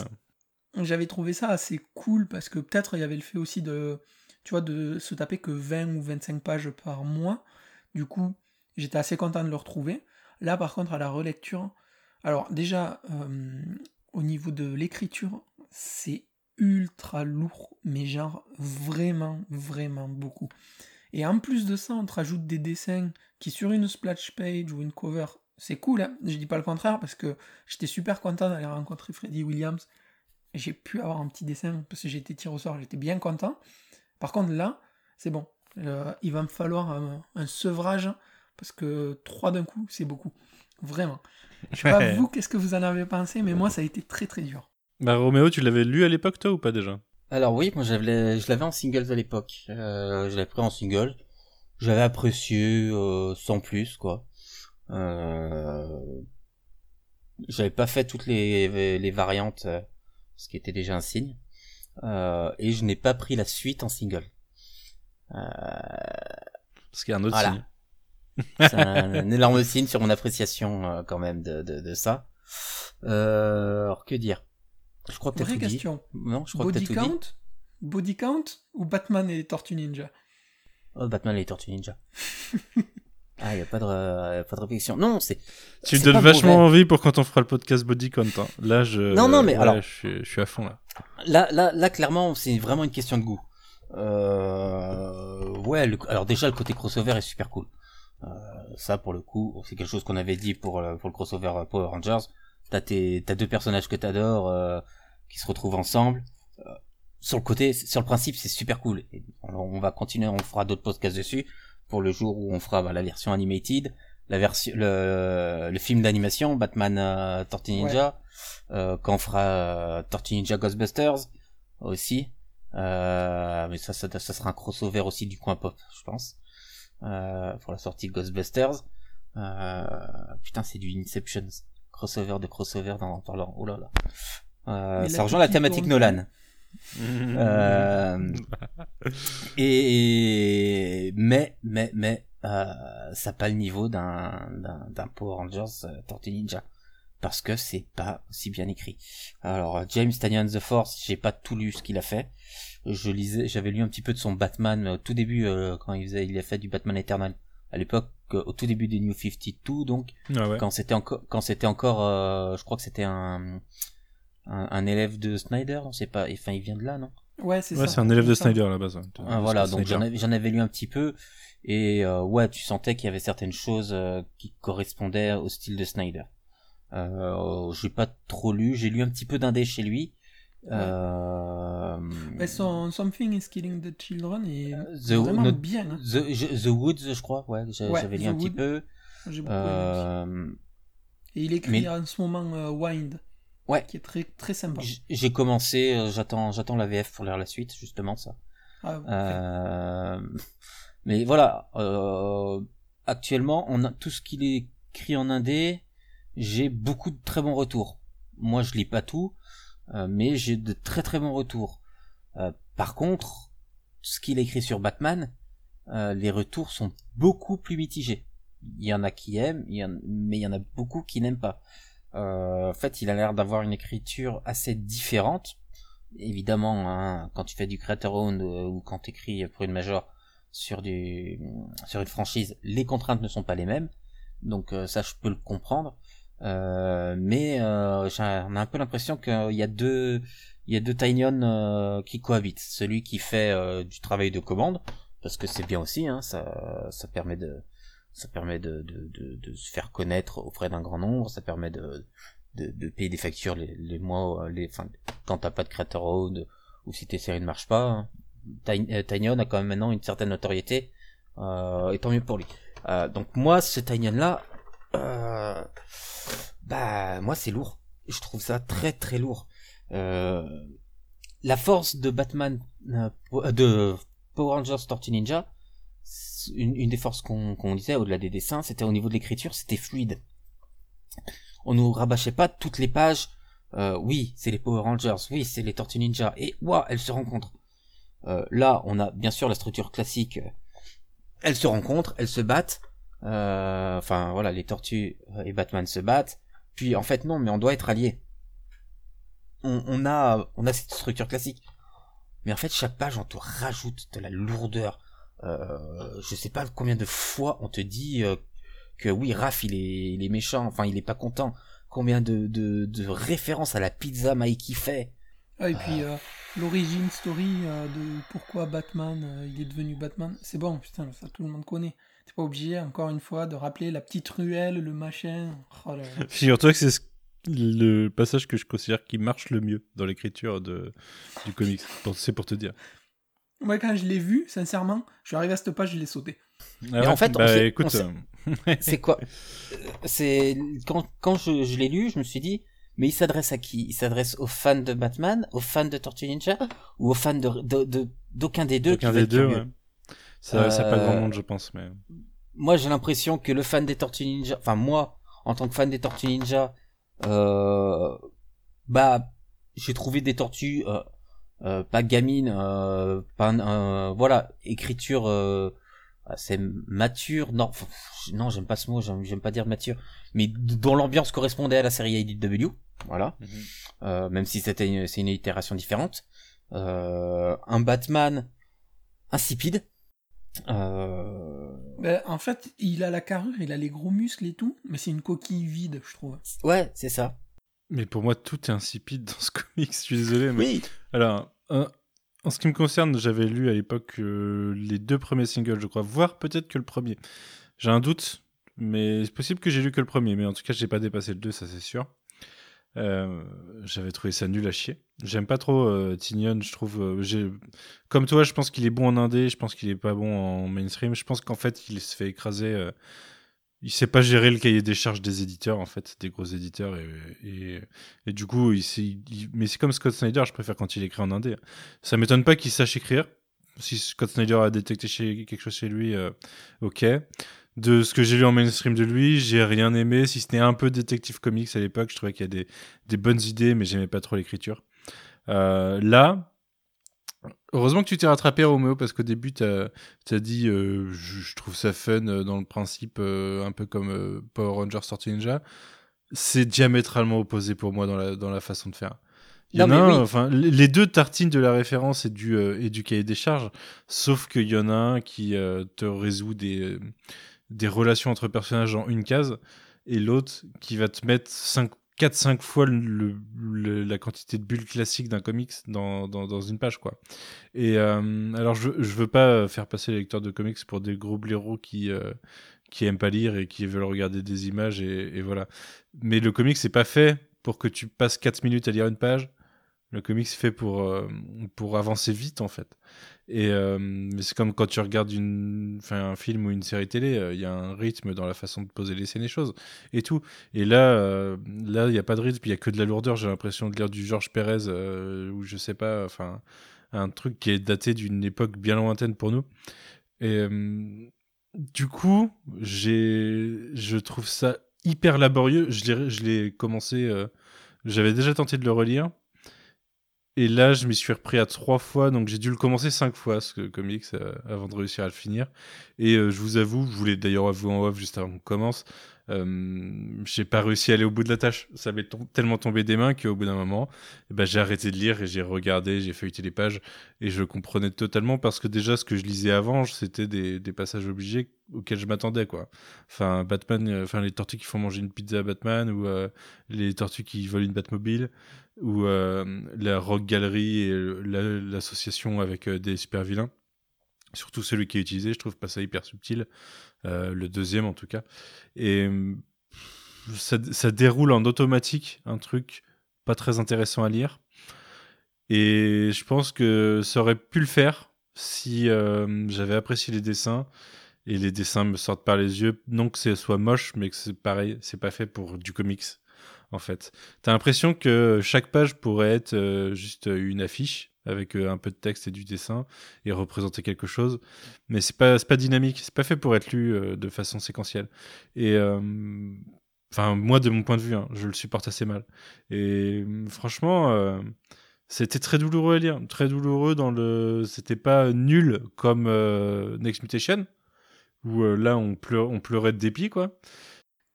J'avais trouvé ça assez cool parce que peut-être il y avait le fait aussi de, tu vois, de se taper que 20 ou 25 pages par mois. Du coup, j'étais assez content de le retrouver. Là, par contre, à la relecture, alors déjà, euh, au niveau de l'écriture, c'est ultra lourd, mais genre vraiment, vraiment beaucoup. Et en plus de ça, on te rajoute des dessins qui, sur une splash page ou une cover, c'est cool, hein je dis pas le contraire, parce que j'étais super content d'aller rencontrer Freddie Williams. J'ai pu avoir un petit dessin, parce que j'étais tiré au sort, j'étais bien content. Par contre, là, c'est bon. Euh, il va me falloir un sevrage parce que trois d'un coup, c'est beaucoup. Vraiment. Je sais pas vous, qu'est-ce que vous en avez pensé, mais moi, ça a été très très dur. Bah, Roméo, tu l'avais lu à l'époque, toi, ou pas déjà? Alors oui, moi, je l'avais en singles à l'époque. Euh, je l'avais pris en single. J'avais apprécié euh, sans plus, quoi. Euh... J'avais pas fait toutes les, les variantes, euh, ce qui était déjà un signe. Euh, et je n'ai pas pris la suite en single. Euh... Ce qui est un autre signe. C'est un, énorme signe sur mon appréciation euh, quand même de, de, de ça. Euh, alors que dire? Je crois que Vraie question. Non, je crois Body que count dit. Body count ou Batman et Tortue Ninja? Oh, Batman et Tortue Ninja. ah, il y a pas de pas de réflexion. Non, c'est Tu me donnes vachement envie pour quand on fera le podcast Body Count. Hein. Là, je Non non, mais alors je suis, je suis à fond là. Là là là clairement, c'est vraiment une question de goût. Euh... ouais, alors déjà le côté crossover est super cool. Euh, ça, pour le coup, c'est quelque chose qu'on avait dit pour, pour le crossover Power Rangers. T'as tes, t'as deux personnages que t'adores euh, qui se retrouvent ensemble. Euh, sur le côté, sur le principe, c'est super cool. Et on, va continuer, on fera d'autres podcasts dessus pour le jour où on fera bah, la version animated, la version, le, le film d'animation Batman euh, Tortue Ninja, euh, quand on fera Tortue Ninja Ghostbusters aussi. mais ça, ça, ça sera un crossover aussi du coin pop, je pense euh, pour la sortie de Ghostbusters. Euh, putain, c'est du Inception, crossover de crossover dans parlant. Oh là là. Euh, ça rejoint la thématique Nolan. euh, et mais mais mais euh, ça n'a pas le niveau d'un d'un Power Rangers euh, Tortue Ninja parce que c'est pas aussi bien écrit. Alors James Tanyan the Force, j'ai pas tout lu ce qu'il a fait. Je lisais, j'avais lu un petit peu de son Batman au tout début euh, quand il faisait, il a fait du Batman Eternal. À l'époque euh, au tout début des New 52 donc ah quand c'était encore quand c'était encore euh, je crois que c'était un, un, élève de Snyder on sait pas enfin il vient de là non? Ouais c'est ouais, c'est un élève de Snyder à la base ah, voilà donc j'en avais, j'en avais lu un petit peu et ouais tu sentais qu'il y avait certaines choses qui correspondaient au style de Snyder euh, j'ai pas trop lu j'ai lu un petit peu d'indé chez lui euh... son Something is Killing the Children est the, vraiment bien. Hein. The, the, Woods, je crois, ouais, j'avais lu un petit peu. Euh... Et il écrit Mais... en ce moment euh, Wind. Ouais. Qui est très, très sympa. J'ai commencé, euh, j'attends, j'attends la VF pour lire la suite, justement, ça. Ah, euh... Mais voilà, euh, actuellement, on a tout ce qu'il écrit en indé, j'ai beaucoup de très bons retours. Moi, je lis pas tout, euh, mais j'ai de très très bons retours. Euh, par contre, ce qu'il écrit sur Batman, euh, les retours sont beaucoup plus mitigés. Il y en a qui aiment, mais il y en a beaucoup qui n'aiment pas. en fait, il a l'air d'avoir une écriture assez différente. Évidemment, hein, quand tu fais du creator owned ou quand tu écris pour une major sur du sur une franchise, les contraintes ne sont pas les mêmes. Donc ça, je peux le comprendre. Euh, mais euh, j'ai un peu l'impression qu'il y a deux il y a deux Tinyon euh, qui cohabitent. Celui qui fait du travail de commande parce que c'est bien aussi, hein, ça ça permet de ça permet de, de, de, de se faire connaître auprès d'un grand nombre, ça permet de, de, de payer des factures les, les mois, les, enfin, quand t'as pas de creator road ou si tes séries ne marchent pas. Hein. Tinyon a quand même maintenant une certaine notoriété, euh, et tant mieux pour lui. Euh, donc moi, ce Tinyon là, euh, bah moi c'est lourd. Je trouve ça très très lourd. Euh, la force de Batman, euh, de Power Rangers Tortue Ninja, une, des forces qu'on disait au-delà des dessins, c'était au niveau de l'écriture, c'était fluide. On nous rabâchait pas toutes les pages. Euh, oui, c'est les Power Rangers, oui, c'est les Tortues Ninja, et waouh, elles se rencontrent. Là, on a bien sûr la structure classique. Elles se rencontrent, elles se battent. Enfin, voilà, les Tortues et Batman se battent. En fait, non, mais on doit être alliés. On, a, on a cette structure classique. Mais en fait, chaque page, on te rajoute de la lourdeur. Euh, je sais pas combien de fois on te dit euh, que oui, Raph, il est, méchant, enfin, il est pas content. Combien de, de, de références à la pizza Mikey fait. Ah, et puis, euh, l'origine story de pourquoi Batman, il est devenu Batman, c'est bon, putain, ça tout le monde connaît. T'es pas obligé, encore une fois, de rappeler la petite ruelle, le machin. Oh. Figure-toi que c'est ce- le passage que je considère qui marche le mieux dans l'écriture de, du comics. Pour- C'est pour te dire. Moi, quand je l'ai vu, sincèrement, je suis arrivé à cette page, je l'ai sauté. Ah en fait, on bah, s'est- écoute, on euh, C'est quoi Euh, C'est quand quand je, je l'ai lu, je me suis dit, mais il s'adresse à qui? Il s'adresse aux fans de Batman, aux fans de Tortue Ninja, ou aux fans de de- de- d'aucun des deux aucun des deux, ouais. Ça, ça pas Euh, grand monde, je pense, mais. Moi, j'ai l'impression que le fan des Tortues Ninja, enfin moi, en tant que fan des Tortues Ninja, euh, bah, j'ai trouvé des tortues euh, euh, pas gamines, euh, pas euh, voilà, écriture euh, assez mature. Non, non, j'aime pas ce mot, j'aime pas dire mature, mais dont l'ambiance correspondait à la série IDW. Voilà, Mhm. Euh, même si c'était c'est une itération différente. Euh, un Batman insipide. Euh, Ben, en fait, il a la carrure, il a les gros muscles et tout, mais c'est une coquille vide, je trouve. ouais, c'est ça. Mais pour moi, tout est insipide dans ce comics. Je suis désolé, mais. Oui. Alors, un- en ce qui me concerne, j'avais lu à l'époque euh, les deux premiers singles, je crois, voire peut-être que le premier. J'ai un doute, mais c'est possible que j'ai lu que le premier, mais en tout cas, j'ai pas dépassé le 2, ça c'est sûr. Euh, j'avais trouvé ça nul à chier. J'aime pas trop euh, Tignon, je trouve. euh, Comme toi, je pense qu'il est bon en indé, je pense qu'il est pas bon en mainstream. Je pense qu'en fait, il se fait écraser. euh, il sait pas gérer le cahier des charges des éditeurs, en fait, des gros éditeurs. Et, du coup, mais c'est comme Scott Snyder, je préfère quand il écrit en indé. Ça m'étonne pas qu'il sache écrire. Si Scott Snyder a détecté quelque chose chez lui, ok. De ce que j'ai lu en mainstream de lui, j'ai rien aimé, si ce n'est un peu Detective Comics à l'époque. Je trouvais qu'il y a des, des bonnes idées, mais j'aimais pas trop l'écriture. Euh, là, heureusement que tu t'es rattrapé, Roméo, parce qu'au début, tu as, dit euh, je, trouve ça fun euh, dans le principe, euh, un peu comme Power Rangers Tortue Ninja. C'est diamétralement opposé pour moi dans la, dans la façon de faire. Il y Non, en a un, oui. enfin, les deux tartines de la référence et du, euh, et du cahier des charges, sauf qu'il y en a un qui euh, te résout des, des relations entre personnages en une case, et l'autre qui va te mettre 4-5 fois la quantité de bulles classiques d'un comics dans, dans, dans une page. quoi. Et euh, alors, je, je veux pas faire passer les lecteurs de comics pour des gros blaireaux qui, euh, qui aiment pas lire et qui veulent regarder des images, et, voilà. Mais le comics, c'est pas fait pour que tu passes 4 minutes à lire une page. Le comics est fait pour, euh, pour avancer vite, en fait. Et euh, c'est comme quand tu regardes une, un film ou une série télé, euh, il y a un rythme dans la façon de poser les scènes et choses et tout. Et là, euh, là, il n'y a pas de rythme, il y a que de la lourdeur. J'ai l'impression de lire du Georges Pérez euh, ou je sais pas, enfin, un truc qui est daté d'une époque bien lointaine pour nous. Et euh, du coup, j'ai, je trouve ça hyper laborieux. Je l'ai, je l'ai commencé, j'avais déjà tenté de le relire. Et là, je m'y suis repris à trois fois, donc j'ai dû le commencer cinq fois, ce comics, euh, avant de réussir à le finir. Et euh, je vous avoue, je voulais d'ailleurs avouer en off juste avant qu'on commence, euh, j'ai pas réussi à aller au bout de la tâche. Ça m'est tellement tombé des mains qu'au bout d'un moment, eh ben, j'ai arrêté de lire et j'ai regardé, j'ai feuilleté les pages et je comprenais totalement parce que déjà ce que je lisais avant, c'était des, passages obligés auxquels je m'attendais quoi. Enfin Batman, euh, enfin les tortues qui font manger une pizza à Batman ou les tortues qui volent une Batmobile ou euh, la Rock Gallery et la- l'association avec euh, des super vilains. Surtout celui qui est utilisé, je trouve pas ça hyper subtil. le deuxième en tout cas. Et ça, ça, déroule en automatique un truc pas très intéressant à lire. Et je pense que ça aurait pu le faire si j'avais apprécié les dessins et les dessins me sortent par les yeux. Non que ce soit moche, mais que c'est pareil, c'est pas fait pour du comics en fait. T'as l'impression que chaque page pourrait être euh, juste une affiche avec euh, un peu de texte et du dessin et représenter quelque chose, mais c'est pas pas dynamique, c'est pas fait pour être lu euh, de façon séquentielle. Et enfin moi de mon point de vue, hein, je le supporte assez mal. Et franchement. C'était très douloureux à lire, très douloureux dans le. C'était pas nul comme Next Mutation, où là on, on pleurait de dépit, quoi.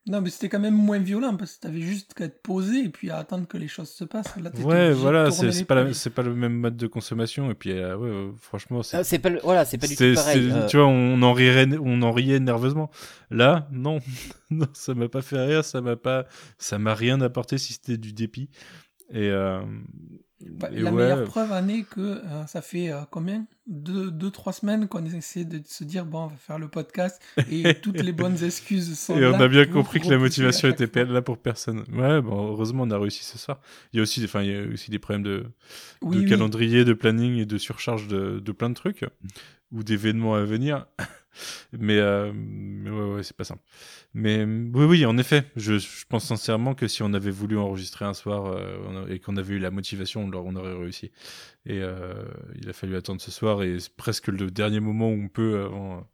Non, mais c'était quand même moins violent parce que t'avais juste qu'à te poser et puis à attendre que les choses se passent. ouais, voilà, c'est pas, pas le même mode de consommation et puis euh, ouais, euh, franchement, c'est ah, pas, voilà, c'est pas du tout pareil. Euh. Tu vois, on en riait, on en riait nerveusement. Là, non, non, ça m'a pas fait rire, ça m'a pas, ça m'a rien apporté si c'était du dépit. Et, bah, la meilleure preuve en est que euh, ça fait euh, combien? Deux, deux, trois semaines qu'on essaie de se dire bon, on va faire le podcast et toutes les bonnes excuses sont là. Et on a bien compris que la motivation était là pour personne. Ouais, bon, heureusement, on a réussi ce soir. Il y a aussi, enfin, il y a aussi des problèmes de, de calendrier, de planning et de surcharge de, de plein de trucs ou d'événements à venir. Mais, euh, c'est pas simple. Mais oui, en effet, je, pense sincèrement que si on avait voulu enregistrer un soir euh, et qu'on avait eu la motivation, on, aurait réussi. Et euh, il a fallu attendre ce soir et c'est presque le dernier moment où on peut avant,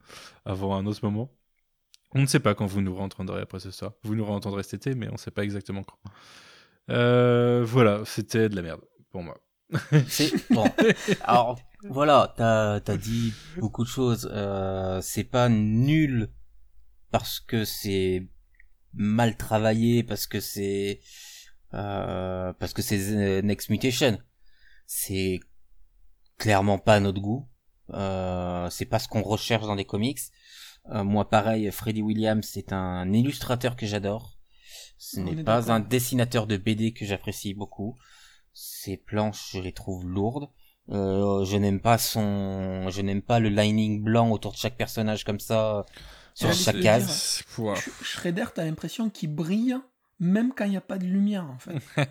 avant un autre moment. On ne sait pas quand vous nous entendrez après ce soir. Vous nous entendrez cet été, mais on ne sait pas exactement quand. Euh, voilà, c'était de la merde pour moi. C'est bon. Alors voilà, t'as as dit beaucoup de choses. Euh, c'est pas nul parce que c'est mal travaillé, parce que c'est euh, parce que c'est euh, Next Mutation. C'est clairement pas à notre goût. Euh, c'est pas ce qu'on recherche dans les comics. Euh, moi, pareil, Freddy Williams, c'est un illustrateur que j'adore. Ce n'est pas un dessinateur de BD que j'apprécie beaucoup. Ses planches, je les trouve lourdes. Euh, je n'aime pas son, je n'aime pas le lining blanc autour de chaque personnage comme ça sur chaque case. Shredder, t'as l'impression qu'il brille même quand il n'y a pas de lumière en fait.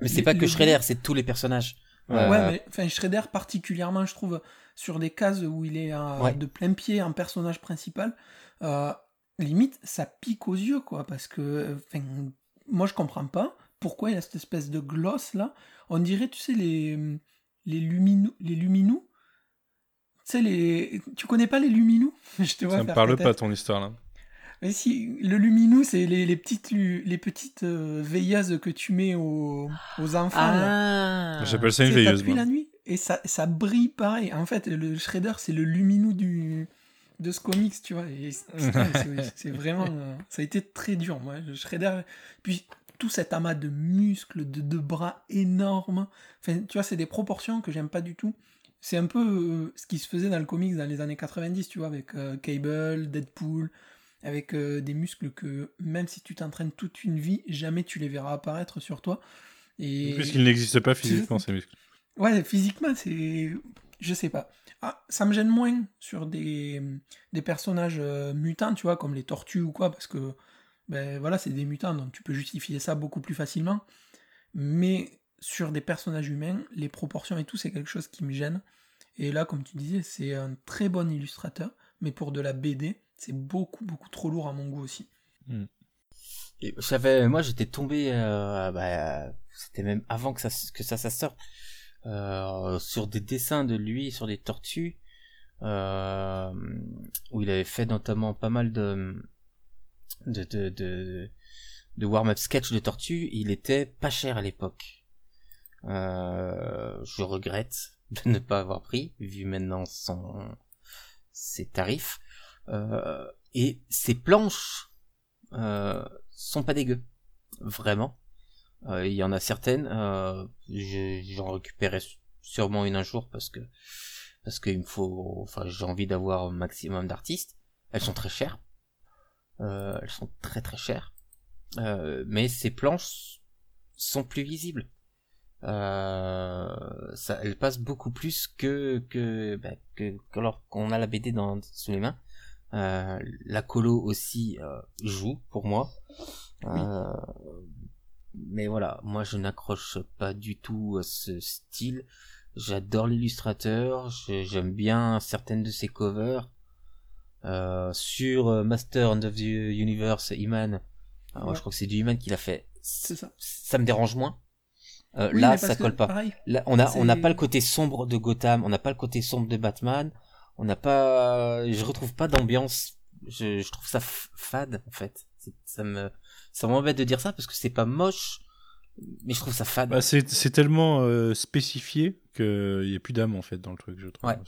mais c'est pas que Shredder, c'est tous les personnages. Ouais, euh, mais enfin Shredder particulièrement, je trouve, sur des cases où il est de plein pied en personnage principal, euh, limite ça pique aux yeux quoi, parce que moi je comprends pas pourquoi il y a cette espèce de gloss là. On dirait, tu sais, les les luminous, les luminous. Tu sais, les... tu connais pas les luminous? Je te vois Ça me parle pas ton histoire là. Mais si, le luminou, c'est les, les, petites, les petites euh, veilleuses que tu mets aux, aux enfants. Ah. J'appelle ça une veilleuse. Depuis la nuit et ça, ça brille pareil. En fait, le Shredder, c'est le luminou du, de ce comics, tu vois. c'est vraiment. Euh, ça a été très dur, moi. Le Shredder. Puis tout cet amas de muscles, de, de bras énormes. Enfin, tu vois, c'est des proportions que j'aime pas du tout. C'est un peu euh, ce qui se faisait dans le comics dans les années 90, tu vois, avec euh, Cable, Deadpool, avec euh, des muscles que même si tu t'entraînes toute une vie, jamais tu les verras apparaître sur toi. Et... Puisqu'ils n'existent pas physiquement, ces muscles. Ouais, physiquement, c'est. Je sais pas. Ah, ça me gêne moins sur des, des personnages mutants, tu vois, comme les tortues ou quoi, parce que ben voilà, c'est des mutants, donc tu peux justifier ça beaucoup plus facilement. Mais sur des personnages humains, les proportions et tout, c'est quelque chose qui me gêne. Et là, comme tu disais, c'est un très bon illustrateur, mais pour de la BD, c'est beaucoup, beaucoup trop lourd à mon goût aussi. Hmm. moi, j'étais tombé, euh, bah, c'était même avant que ça, que ça, ça sorte, euh, sur des dessins de lui, sur des tortues, euh, où il avait fait notamment pas mal de, de, de, de, de warm-up sketch de Tortue, il était pas cher à l'époque. Euh, je regrette de ne pas avoir pris, vu maintenant son, ses tarifs. Euh, et ses planches euh, sont pas dégueu, vraiment. Euh, il y en a certaines, euh, j'en récupérais sûrement une un jour parce que parce qu'il me faut, enfin j'ai envie d'avoir un maximum d'artistes. Elles sont très chères, euh, elles sont très très chères. Euh, mais ces planches sont plus visibles. euh, ça, elle passe beaucoup plus que que, bah, que, que lorsqu'on a la BD dans, sous les mains. Euh, la colo aussi euh, joue pour moi. Euh, mais voilà, moi je n'accroche pas du tout à ce style. J'adore l'illustrateur, j'aime bien certaines de ses covers. Euh, sur euh, Master of the Universe, Iman, je crois que c'est du Iman qui l'a fait. C'est ça. Ça me dérange moins. Euh, là, ça colle pas. là, on a, on n'a pas le côté sombre de Gotham, on n'a pas le côté sombre de Batman, on n'a pas, je retrouve pas d'ambiance. Je, je, trouve ça fade en fait. Ça me, ça m'embête de dire ça parce que c'est pas moche, mais je trouve ça fade. Bah, c'est, c'est tellement euh, spécifié qu'il y a plus d'âme en fait dans le truc, je trouve. Ouais.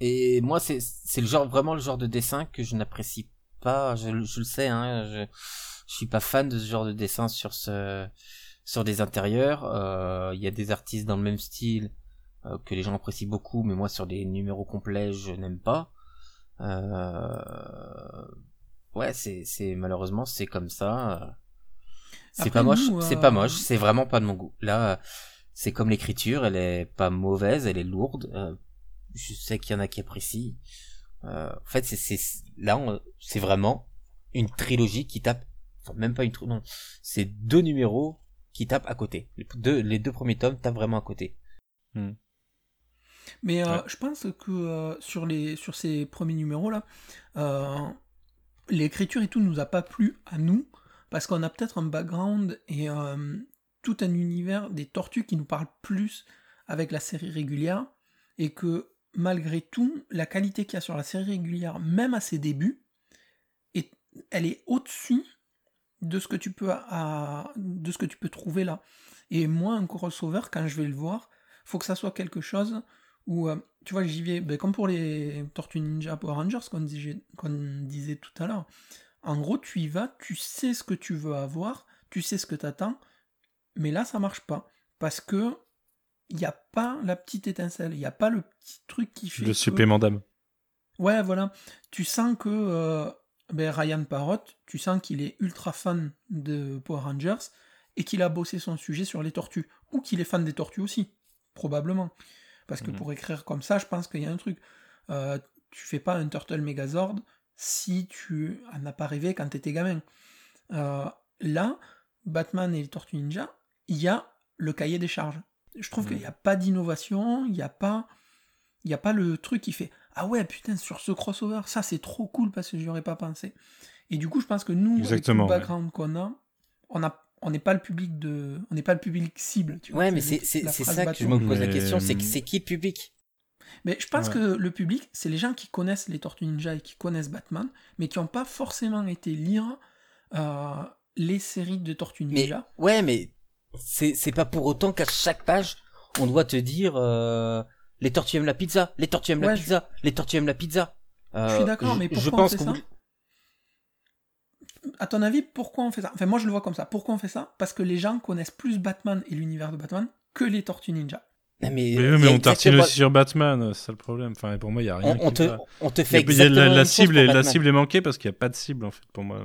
Et moi, c'est, c'est le genre, vraiment le genre de dessin que je n'apprécie pas. Je, je le sais, hein. Je, je suis pas fan de ce genre de dessin sur ce, sur des intérieurs. Il euh, y a des artistes dans le même style euh, que les gens apprécient beaucoup, mais moi sur des numéros complets, je n'aime pas. Euh, ouais, c'est, c'est malheureusement c'est comme ça. C'est pas moche, c'est pas moche, c'est vraiment pas de mon goût. Là, c'est comme l'écriture, elle est pas mauvaise, elle est lourde. Je sais qu'il y en a qui apprécient. en fait, c'est, là, c'est vraiment une trilogie qui tape, enfin même pas une non, c'est deux numéros qui tapent à côté. Les deux, les deux premiers tomes tapent vraiment à côté. Hmm. Mais euh, je pense que euh, sur, les, sur ces premiers numéros-là, euh, l'écriture et tout nous a pas plu à nous, parce qu'on a peut-être un background et tout un univers des tortues qui nous parle plus avec la série régulière, et que malgré tout, la qualité qu'il y a sur la série régulière, même à ses débuts, elle est au-dessus de ce que tu peux de ce que tu peux trouver là. Et moi, un crossover, quand je vais le voir, faut que ça soit quelque chose où, euh, tu vois, j'y vais, ben, comme pour les Tortues Ninja Power Rangers qu'on disait, tout à l'heure. En gros, tu y vas, tu sais ce que tu veux avoir, tu sais ce que tu attends, mais là, ça marche pas. Parce que il n'y a pas la petite étincelle, il n'y a pas le petit truc qui fait. Le supplément d'âme. Ouais, voilà. Tu sens que euh, ben Ryan Parrott, tu sens qu'il est ultra fan de Power Rangers et qu'il a bossé son sujet sur les tortues. Ou qu'il est fan des tortues aussi, probablement. Parce que mhm. pour écrire comme ça, je pense qu'il y a un truc. Euh, tu fais pas un Turtle Megazord si tu en as pas rêvé quand t'étais gamin. Euh, là, Batman et les Tortues Ninja, il y a le cahier des charges. Je trouve qu'il n'y a pas d'innovation, il n'y a pas, il y a pas le truc qui fait ah ouais, putain, sur ce crossover, ça c'est trop cool parce que j'y aurais pas pensé. Et du coup, je pense que nous, Exactement, avec le background qu'on a, on a on n'est pas le public de on n'est pas le public cible tu ouais mais c'est c'est ça que je me pose la question c'est c'est qui le public? Mais je pense que le public c'est les gens qui connaissent les Tortues Ninja et qui connaissent Batman mais qui n'ont pas forcément été lire euh, les séries de Tortues Ninja. mais, ouais mais c'est pas pour autant qu'à chaque page on doit te dire euh, les tortues aiment la pizza, les tortues aiment la pizza, les tortues aiment la pizza. je suis euh, d'accord, mais pourquoi on fait ça À ton avis, pourquoi on fait ça? Enfin, moi je le vois comme ça. Pourquoi on fait ça? Parce que les gens connaissent plus Batman et l'univers de Batman que les tortues ninja. Mais, mais, on tartine aussi sur Batman, c'est ça le problème. Enfin, pour moi, il n'y a rien. On, te, on te fait la, la cible, la cible est manquée parce qu'il n'y a pas de cible en fait pour moi.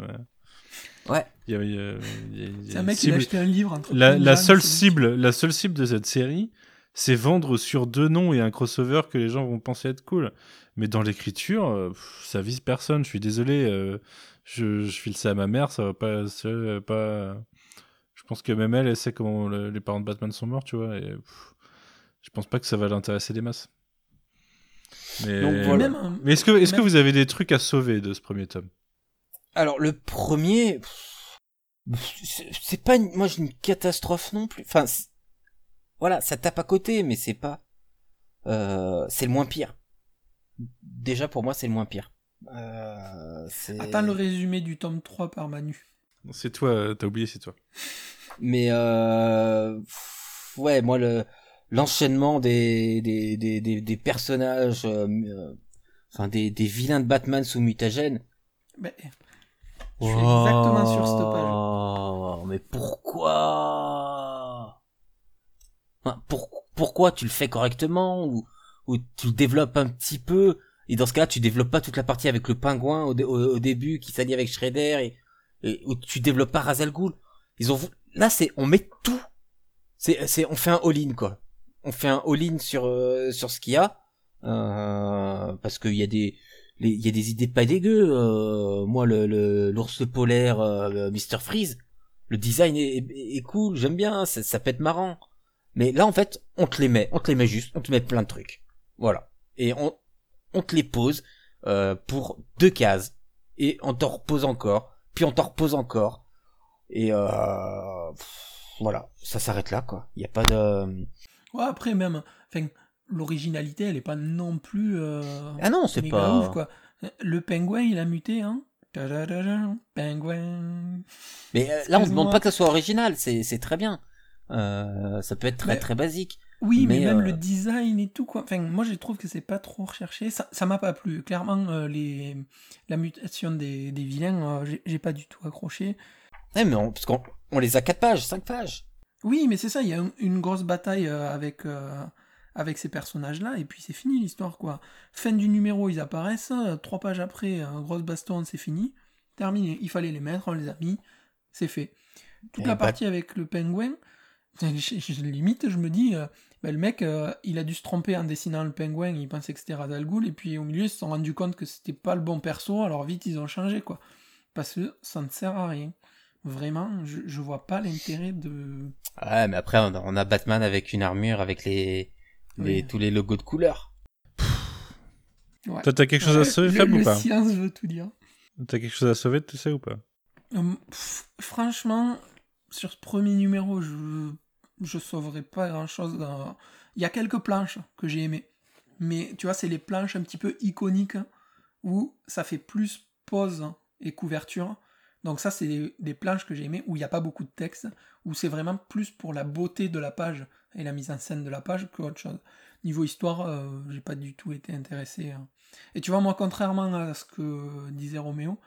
Ouais. C'est un mec qui a acheté un livre. Entre la, la seule cible, la seule cible de cette série, c'est vendre sur deux noms et un crossover que les gens vont penser être cool. Mais dans l'écriture, euh, ça vise personne. Je suis désolé. Euh, je, je, file ça à ma mère, ça va pas, pas. Je pense que même elle, elle sait comment les parents de Batman sont morts, tu vois. Et, je pense pas que ça va l'intéresser des masses. Mais, Mais est-ce que, est-ce que vous avez des trucs à sauver de ce premier tome? Alors le premier, c'est pas, une... moi, une catastrophe non plus. Enfin, voilà, ça tape à côté, mais c'est pas, euh, c'est le moins pire. Déjà pour moi, c'est le moins pire. Euh, Attends le résumé du tome 3 par Manu. C'est toi, t'as oublié, c'est toi. Mais euh, ouais, moi le l'enchaînement des des, des, des, personnages, euh, euh, enfin des, des vilains de Batman sous mutagène. Mais je suis exactement sur cette page. Oh, mais pourquoi? Pourquoi tu le fais correctement ou, ou tu le développes un petit peu? Et dans ce cas-là tu développes pas toute la partie avec le pingouin au, début qui s'allie avec Shredder et, où tu développes pas Razel Ils ont là c'est on met tout. C'est, c'est, on fait un all-in quoi. On fait un all-in sur euh, sur ce qu'il y a, euh, parce qu'il y a des il y a des idées pas dégueu. Euh, moi, le l'ours polaire, euh, Mr Freeze, le design est, cool, j'aime bien, ça, ça peut être marrant. Mais là, en fait, on te les met, on te les met juste, on te met plein de trucs, voilà. Et on on te les pose euh, pour deux cases, et on t'en repose encore, puis on t'en repose encore, et euh, voilà, ça s'arrête là, quoi. Il y a pas de Ouais, après, même, l'originalité, elle est pas non plus. euh, ah non, c'est pas ouf, quoi. Le pingouin, il a muté, hein. Pingouin. Mais euh, là, on ne demande pas que ça soit original, c'est très bien. Euh, ça peut être très Mais- très basique. Oui, mais, Mais, même le design et tout, quoi. Enfin, moi, je trouve que c'est pas trop recherché. Ça, ça m'a pas plu. Clairement, les, la mutation des, des vilains, j'ai- pas du tout accroché. Ouais, mais on, parce qu'on on les a quatre pages, cinq pages. Oui, mais c'est ça, il y a un- une grosse bataille avec, euh, avec ces personnages-là, et puis c'est fini l'histoire, quoi. Fin du numéro, ils apparaissent, euh, trois pages après, un grosse baston, c'est fini. Terminé. Il fallait les mettre, on les a mis, c'est fait. Toute Et la partie avec le pingouin, je, je- limite, je me dis, euh, ben, le mec, euh, il a dû se tromper en dessinant le pingouin, il pensait que c'était Radal Ghul, et puis au milieu, ils se sont rendus compte que c'était pas le bon perso, alors vite, ils ont changé, quoi. Parce que ça ne sert à rien. Vraiment, je, je vois pas l'intérêt de. Ouais, mais après, on a Batman avec une armure, avec les, les Oui. tous les logos de couleur. Ouais. Toi, t'as quelque chose à sauver, le, Fab, ou le pas silence veut tout dire. T'as quelque chose à sauver, tu sais ou pas pff, franchement, sur ce premier numéro, je je sauverai pas grand chose. Il y a quelques planches que j'ai aimées, mais tu vois, c'est les planches un petit peu iconiques où ça fait plus pause et couverture. Donc ça, c'est des, des planches que j'ai aimées où il n'y a pas beaucoup de texte, où c'est vraiment plus pour la beauté de la page et la mise en scène de la page que autre chose. Niveau histoire, euh, j'ai pas du tout été intéressé. hein. Et tu vois, moi, contrairement à ce que disait Roméo,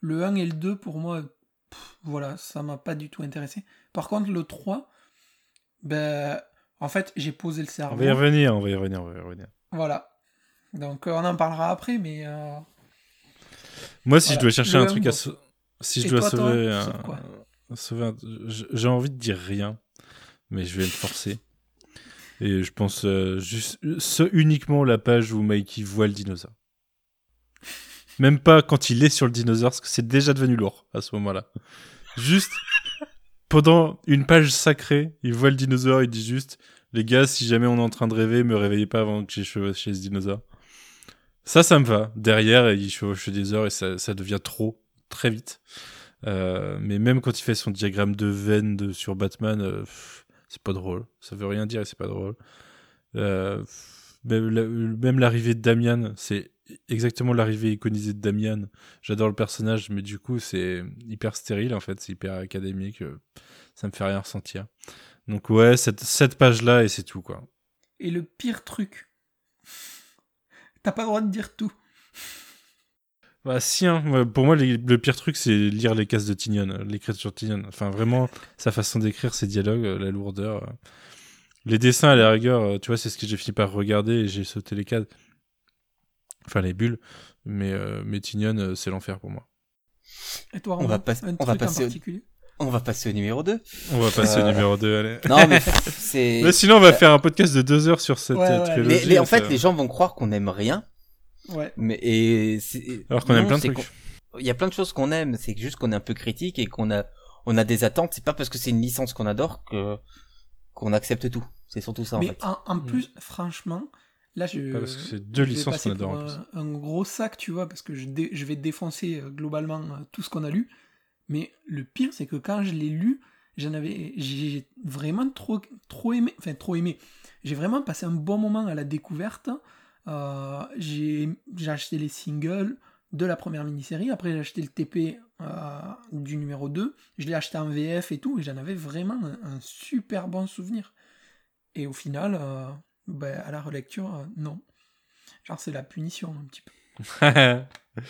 le 1 et le 2, pour moi, pff, voilà, ça m'a pas du tout intéressé. Par contre, le 3, ben, en fait, j'ai posé le On cerveau. va y revenir, on va y revenir, on va y revenir. Voilà. Donc, euh, on en parlera après, mais. euh, Moi, si Voilà. je dois chercher Le un truc à sau- si je Et dois toi, sauver, quoi? sauver un- j'ai envie de dire rien, mais je vais me forcer. Et je pense euh, juste uniquement la page où Mikey voit le dinosaure. Même pas quand il est sur le dinosaure, parce que c'est déjà devenu lourd à ce moment-là. Juste pendant une page sacrée, il voit le dinosaure, il dit juste les gars, si jamais on est en train de rêver, me réveillez pas avant que j'ai chevauché ce dinosaure. Ça, ça me va. Derrière, il chevauche le dinosaure et ça, devient trop, très vite. Euh, mais même quand il fait son diagramme de veine sur Batman, euh, c'est pas drôle. Ça veut rien dire et c'est pas drôle. Euh, même la- même l'arrivée de Damian, c'est exactement l'arrivée iconisée de Damian. J'adore le personnage, mais du coup, c'est hyper stérile en fait, c'est hyper académique. Ça me fait rien ressentir. Donc ouais, cette, cette page-là et c'est tout quoi. Et le pire truc. T'as pas le droit de dire tout. Bah si, hein. Pour moi les- le pire truc c'est lire les cases de Tignon, euh, l'écriture de Tignon. Enfin vraiment, sa façon d'écrire ses dialogues, euh, la lourdeur. euh. Les dessins à la rigueur, tu vois, c'est ce que j'ai fini par regarder et j'ai sauté les cases. Enfin les bulles. Mais, euh, mais Tignon, c'est l'enfer pour moi. Et toi, On va pas- un on va truc en passer au- particulier? On va passer au numéro 2. On va passer au numéro 2, allez. Non, mais c'est. Mais sinon on va faire un podcast de deux heures sur cette Ouais, ouais. trilogie. Les- en ça- fait, les gens vont croire qu'on aime rien, Ouais. mais et Alors qu'on aime plein de trucs. Il y a plein de choses qu'on aime, c'est juste qu'on est un peu critique et qu'on a on a des attentes. C'est pas parce que c'est une licence qu'on adore que qu'on accepte tout. C'est surtout ça en Mais fait. en, en plus, franchement, là, je. Pas parce que c'est deux licences qu'on adore, pour en Un, un gros sac, tu vois, parce que je, dé- je vais défoncer euh, globalement euh, tout ce qu'on a lu. Mais le pire, c'est que quand je l'ai lu, j'en avais, j'ai vraiment trop, trop aimé, enfin trop aimé. J'ai vraiment passé un bon moment à la découverte. Euh, j'ai j'ai acheté les singles de la première mini-série. Après, j'ai acheté le TP euh, du numéro 2. Je l'ai acheté en VF et tout. Et j'en avais vraiment un, un super bon souvenir. Et au final, euh, ben, à la relecture, euh, non. Genre, c'est la punition un petit peu.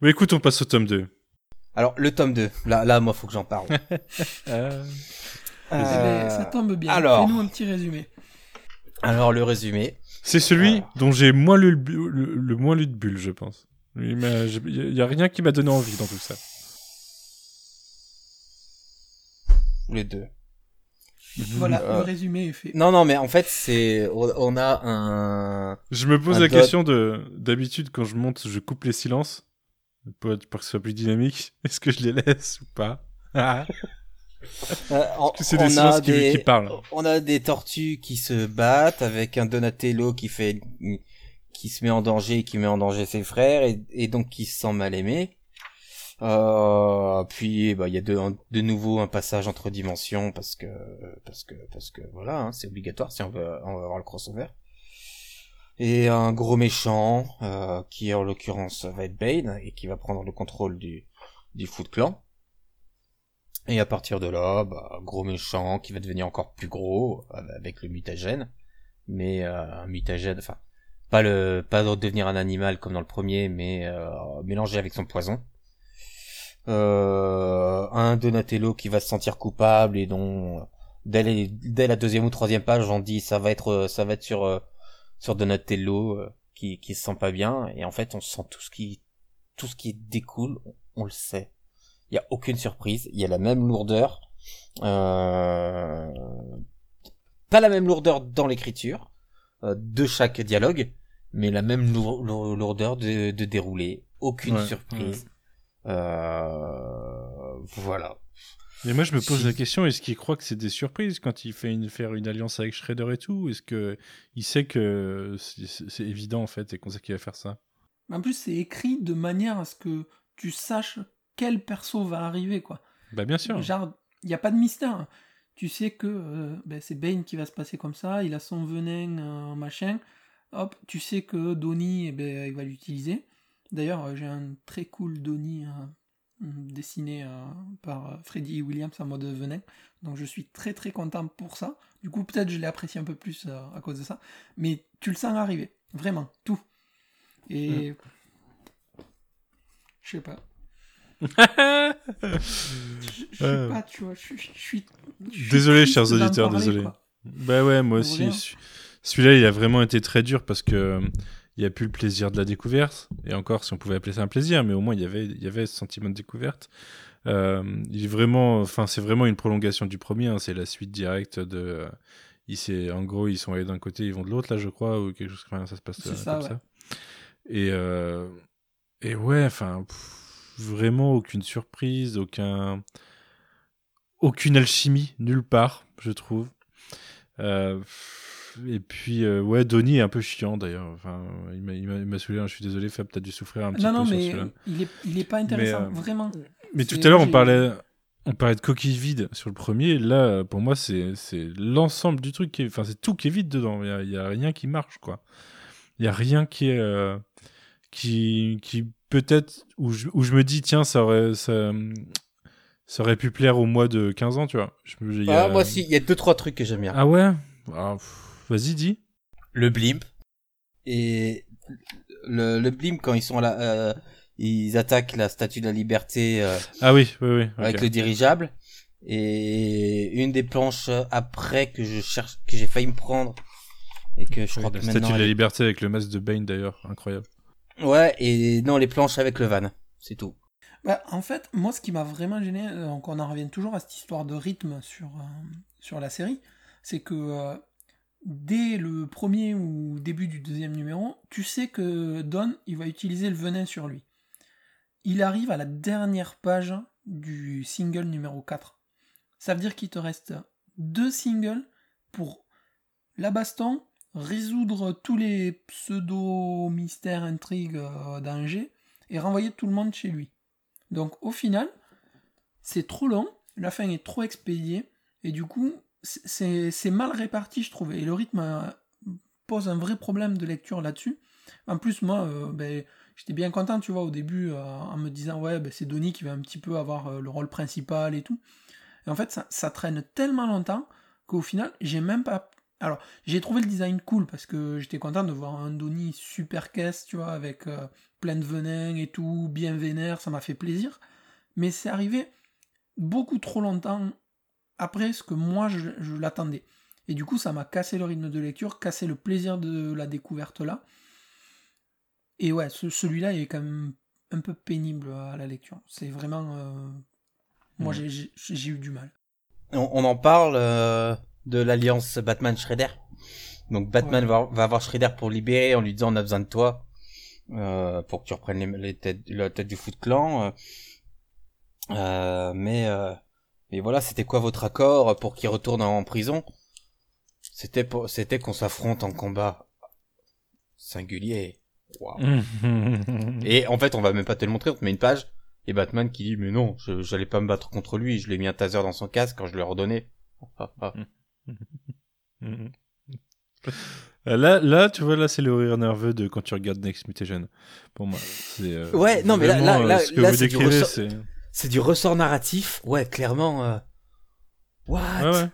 Mais écoute, on passe au tome 2. Alors le tome 2, là là moi faut que j'en parle. Euh, Eh ben, ça tombe bien. alors. Fais-nous un petit résumé. Alors le résumé. C'est celui Ah. dont j'ai moins lu le, bu- le, le moins lu de bulles, je pense. Il n'y a rien qui m'a donné envie dans tout ça. Les deux. Voilà, le résumé est fait. Non, non, mais en fait, c'est, on a un. Je me pose la question de, d'habitude quand je monte, je coupe les silences pour, pour que ce soit plus dynamique. Est-ce que je les laisse ou pas? Ah. Euh, c'est des silences qui, parlent. On a des tortues qui se battent avec un Donatello qui fait, qui se met en danger, qui met en danger ses frères et, et donc qui se sent mal aimé. Euh, puis bah il y a de, de nouveau un passage entre dimensions parce que parce que parce que voilà hein, c'est obligatoire si on veut, on veut avoir le crossover. Et un gros méchant euh, qui en l'occurrence va être Bane et qui va prendre le contrôle du du Foot Clan. Et à partir de là, bah, gros méchant qui va devenir encore plus gros euh, avec le mutagène, mais euh, un mutagène, enfin pas le pas devenir un animal comme dans le premier, mais euh, mélangé avec son poison. Euh, un Donatello qui va se sentir coupable et dont dès, la deuxième ou troisième page on dit ça va être ça va être sur sur Donatello qui qui se sent pas bien. Et en fait on sent tout ce qui tout ce qui découle on, le sait il y a aucune surprise il y a la même lourdeur euh, pas la même lourdeur dans l'écriture de chaque dialogue mais la même lourdeur de, de dérouler aucune surprise. Euh, voilà. Mais moi, je me pose la question est-ce qu'il croit que c'est des surprises quand il fait une, faire une alliance avec Shredder et tout? Est-ce que il sait que c'est évident en fait et qu'on sait qu'il va faire ça? En plus, c'est écrit de manière à ce que tu saches quel perso va arriver, quoi. Bah bien sûr. Genre, il n'y a pas de mystère. Tu sais que euh, ben, c'est Bane qui va se passer comme ça. Il a son venin, euh, machin. Hop, tu sais que Donnie, eh ben, il va l'utiliser. D'ailleurs, euh, j'ai un très cool Donnie euh, dessiné par Freddy Williams en mode venin. Donc je suis très très content pour ça. Du coup, peut-être je l'ai apprécié un peu plus à cause de ça. Mais tu le sens arriver. Vraiment, tout. Et. Je sais pas. je, pas, tu vois. Je, suis. Désolé, chers auditeurs, désolé. Bah ouais, moi aussi. Celui-là, il a vraiment été très dur parce que il n'y a plus le plaisir de la découverte. Et encore, si on pouvait appeler ça un plaisir, mais au moins il y avait, il y avait ce sentiment de découverte. Euh, il est vraiment, enfin, c'est vraiment une prolongation du premier. Hein. c'est la suite directe de. Euh, en gros, ils sont allés d'un côté, ils vont de l'autre, là, je crois, ou quelque chose comme ça se passe euh, ça, comme ça. Et, et ouais, enfin, vraiment aucune surprise, aucun, aucune alchimie nulle part, je trouve. Euh, et puis, euh, ouais, Donnie est un peu chiant d'ailleurs. Enfin, il m'a saoulé, hein, je suis désolé, Fab, t'as dû souffrir un petit non, peu. Non, non, mais il est, il est pas intéressant, euh, vraiment. Mais tout à l'heure, on parlait, on parlait de coquille vide sur le premier. Là, pour moi, c'est l'ensemble du truc qui est. Enfin, c'est tout qui est vide dedans. Il n'y a, a, rien qui marche, quoi. Il n'y a rien qui est. Euh, qui, qui peut-être. Où je, où je me dis, tiens, ça aurait. Ça, ça aurait pu plaire au mois de 15 ans, tu vois. Je, ah, moi aussi, il y a deux, trois trucs que j'aime bien. Ah ouais? Ah, Vas-y, dis. Le blimp. Et le, le blimp, quand ils sont là, euh, ils attaquent la statue de la liberté. Euh, ah oui, oui, oui. Avec le dirigeable. Et une des planches après que je cherche, que j'ai failli me prendre. Et que je crois que la statue de la liberté avec le masque de Bane d'ailleurs, incroyable. Ouais, et non, les planches avec le van. C'est tout. Bah, en fait, moi, ce qui m'a vraiment gêné, donc euh, on en revient toujours à cette histoire de rythme sur, sur la série, c'est que dès le premier ou début du deuxième numéro, tu sais que Don, il va utiliser le venin sur lui. Il arrive à la dernière page du single numéro 4. Ça veut dire qu'il te reste deux singles pour la baston, résoudre tous les pseudo-mystères, intrigues euh, d'Angers et renvoyer tout le monde chez lui. Donc au final, c'est trop long, la fin est trop expédiée, et du coup, c'est mal réparti, je trouve. Et le rythme euh, pose un vrai problème de lecture là-dessus. En plus, moi, euh, ben, j'étais bien content, tu vois, au début, en me disant, ouais, ben, c'est Donnie qui va un petit peu avoir le rôle principal et tout. Et en fait, ça, traîne tellement longtemps qu'au final, j'ai même pas. Alors, j'ai trouvé le design cool parce que j'étais content de voir un Donnie super caisse, tu vois, avec plein de venin et tout, bien vénère, ça m'a fait plaisir. Mais c'est arrivé beaucoup trop longtemps après ce que moi je, l'attendais. Et du coup, ça m'a cassé le rythme de lecture, cassé le plaisir de la découverte là. Et ouais, celui-là est quand même un peu pénible à la lecture. C'est vraiment. Euh, moi, j'ai eu du mal. on, en parle euh, de l'alliance Batman-Shredder. Donc Batman va, va avoir Shredder pour libérer en lui disant on a besoin de toi euh, pour que tu reprennes les, têtes, la tête du Foot Clan. Euh, mais mais voilà, c'était quoi votre accord pour qu'il retourne en prison? C'était c'était qu'on s'affronte en combat singulier. et en fait, on va même pas te le montrer, on te met une page et Batman qui dit mais non, je j'allais pas me battre contre lui, je lui ai mis un taser dans son casque quand je lui ai redonné. Euh, là, là, tu vois, là, c'est le rire nerveux de quand tu regardes Next Mutation. Pour moi, c'est. Euh, ouais, non, mais là, là, là, là c'est du, ressort... du ressort narratif. Ouais, clairement. Euh... What? Ouais, ouais.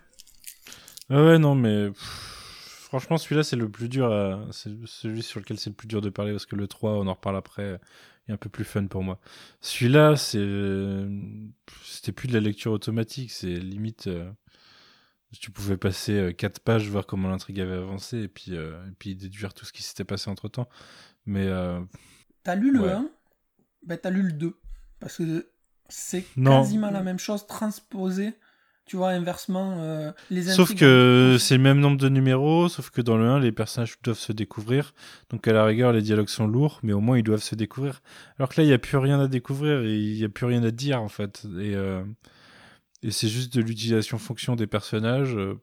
ouais, ouais, non, mais. franchement, celui-là, c'est le plus dur. À... C'est celui sur lequel c'est le plus dur de parler parce que le 3, on en reparle après un peu plus fun pour moi. Celui-là, c'est, c'était plus de la lecture automatique, c'est limite, euh, tu pouvais passer euh, quatre pages, voir comment l'intrigue avait avancé, et puis, euh, et puis déduire tout ce qui s'était passé entre temps. Mais. T'as lu le 1 Ben, t'as lu le 2. Parce que c'est quasiment la même chose transposée tu vois, inversement, euh, les Sauf que c'est le même nombre de numéros, sauf que dans le 1, les personnages doivent se découvrir. Donc à la rigueur, les dialogues sont lourds, mais au moins ils doivent se découvrir. Alors que là, il n'y a plus rien à découvrir et il n'y a plus rien à dire, en fait. Et, euh, et c'est juste de l'utilisation fonction des personnages. Euh,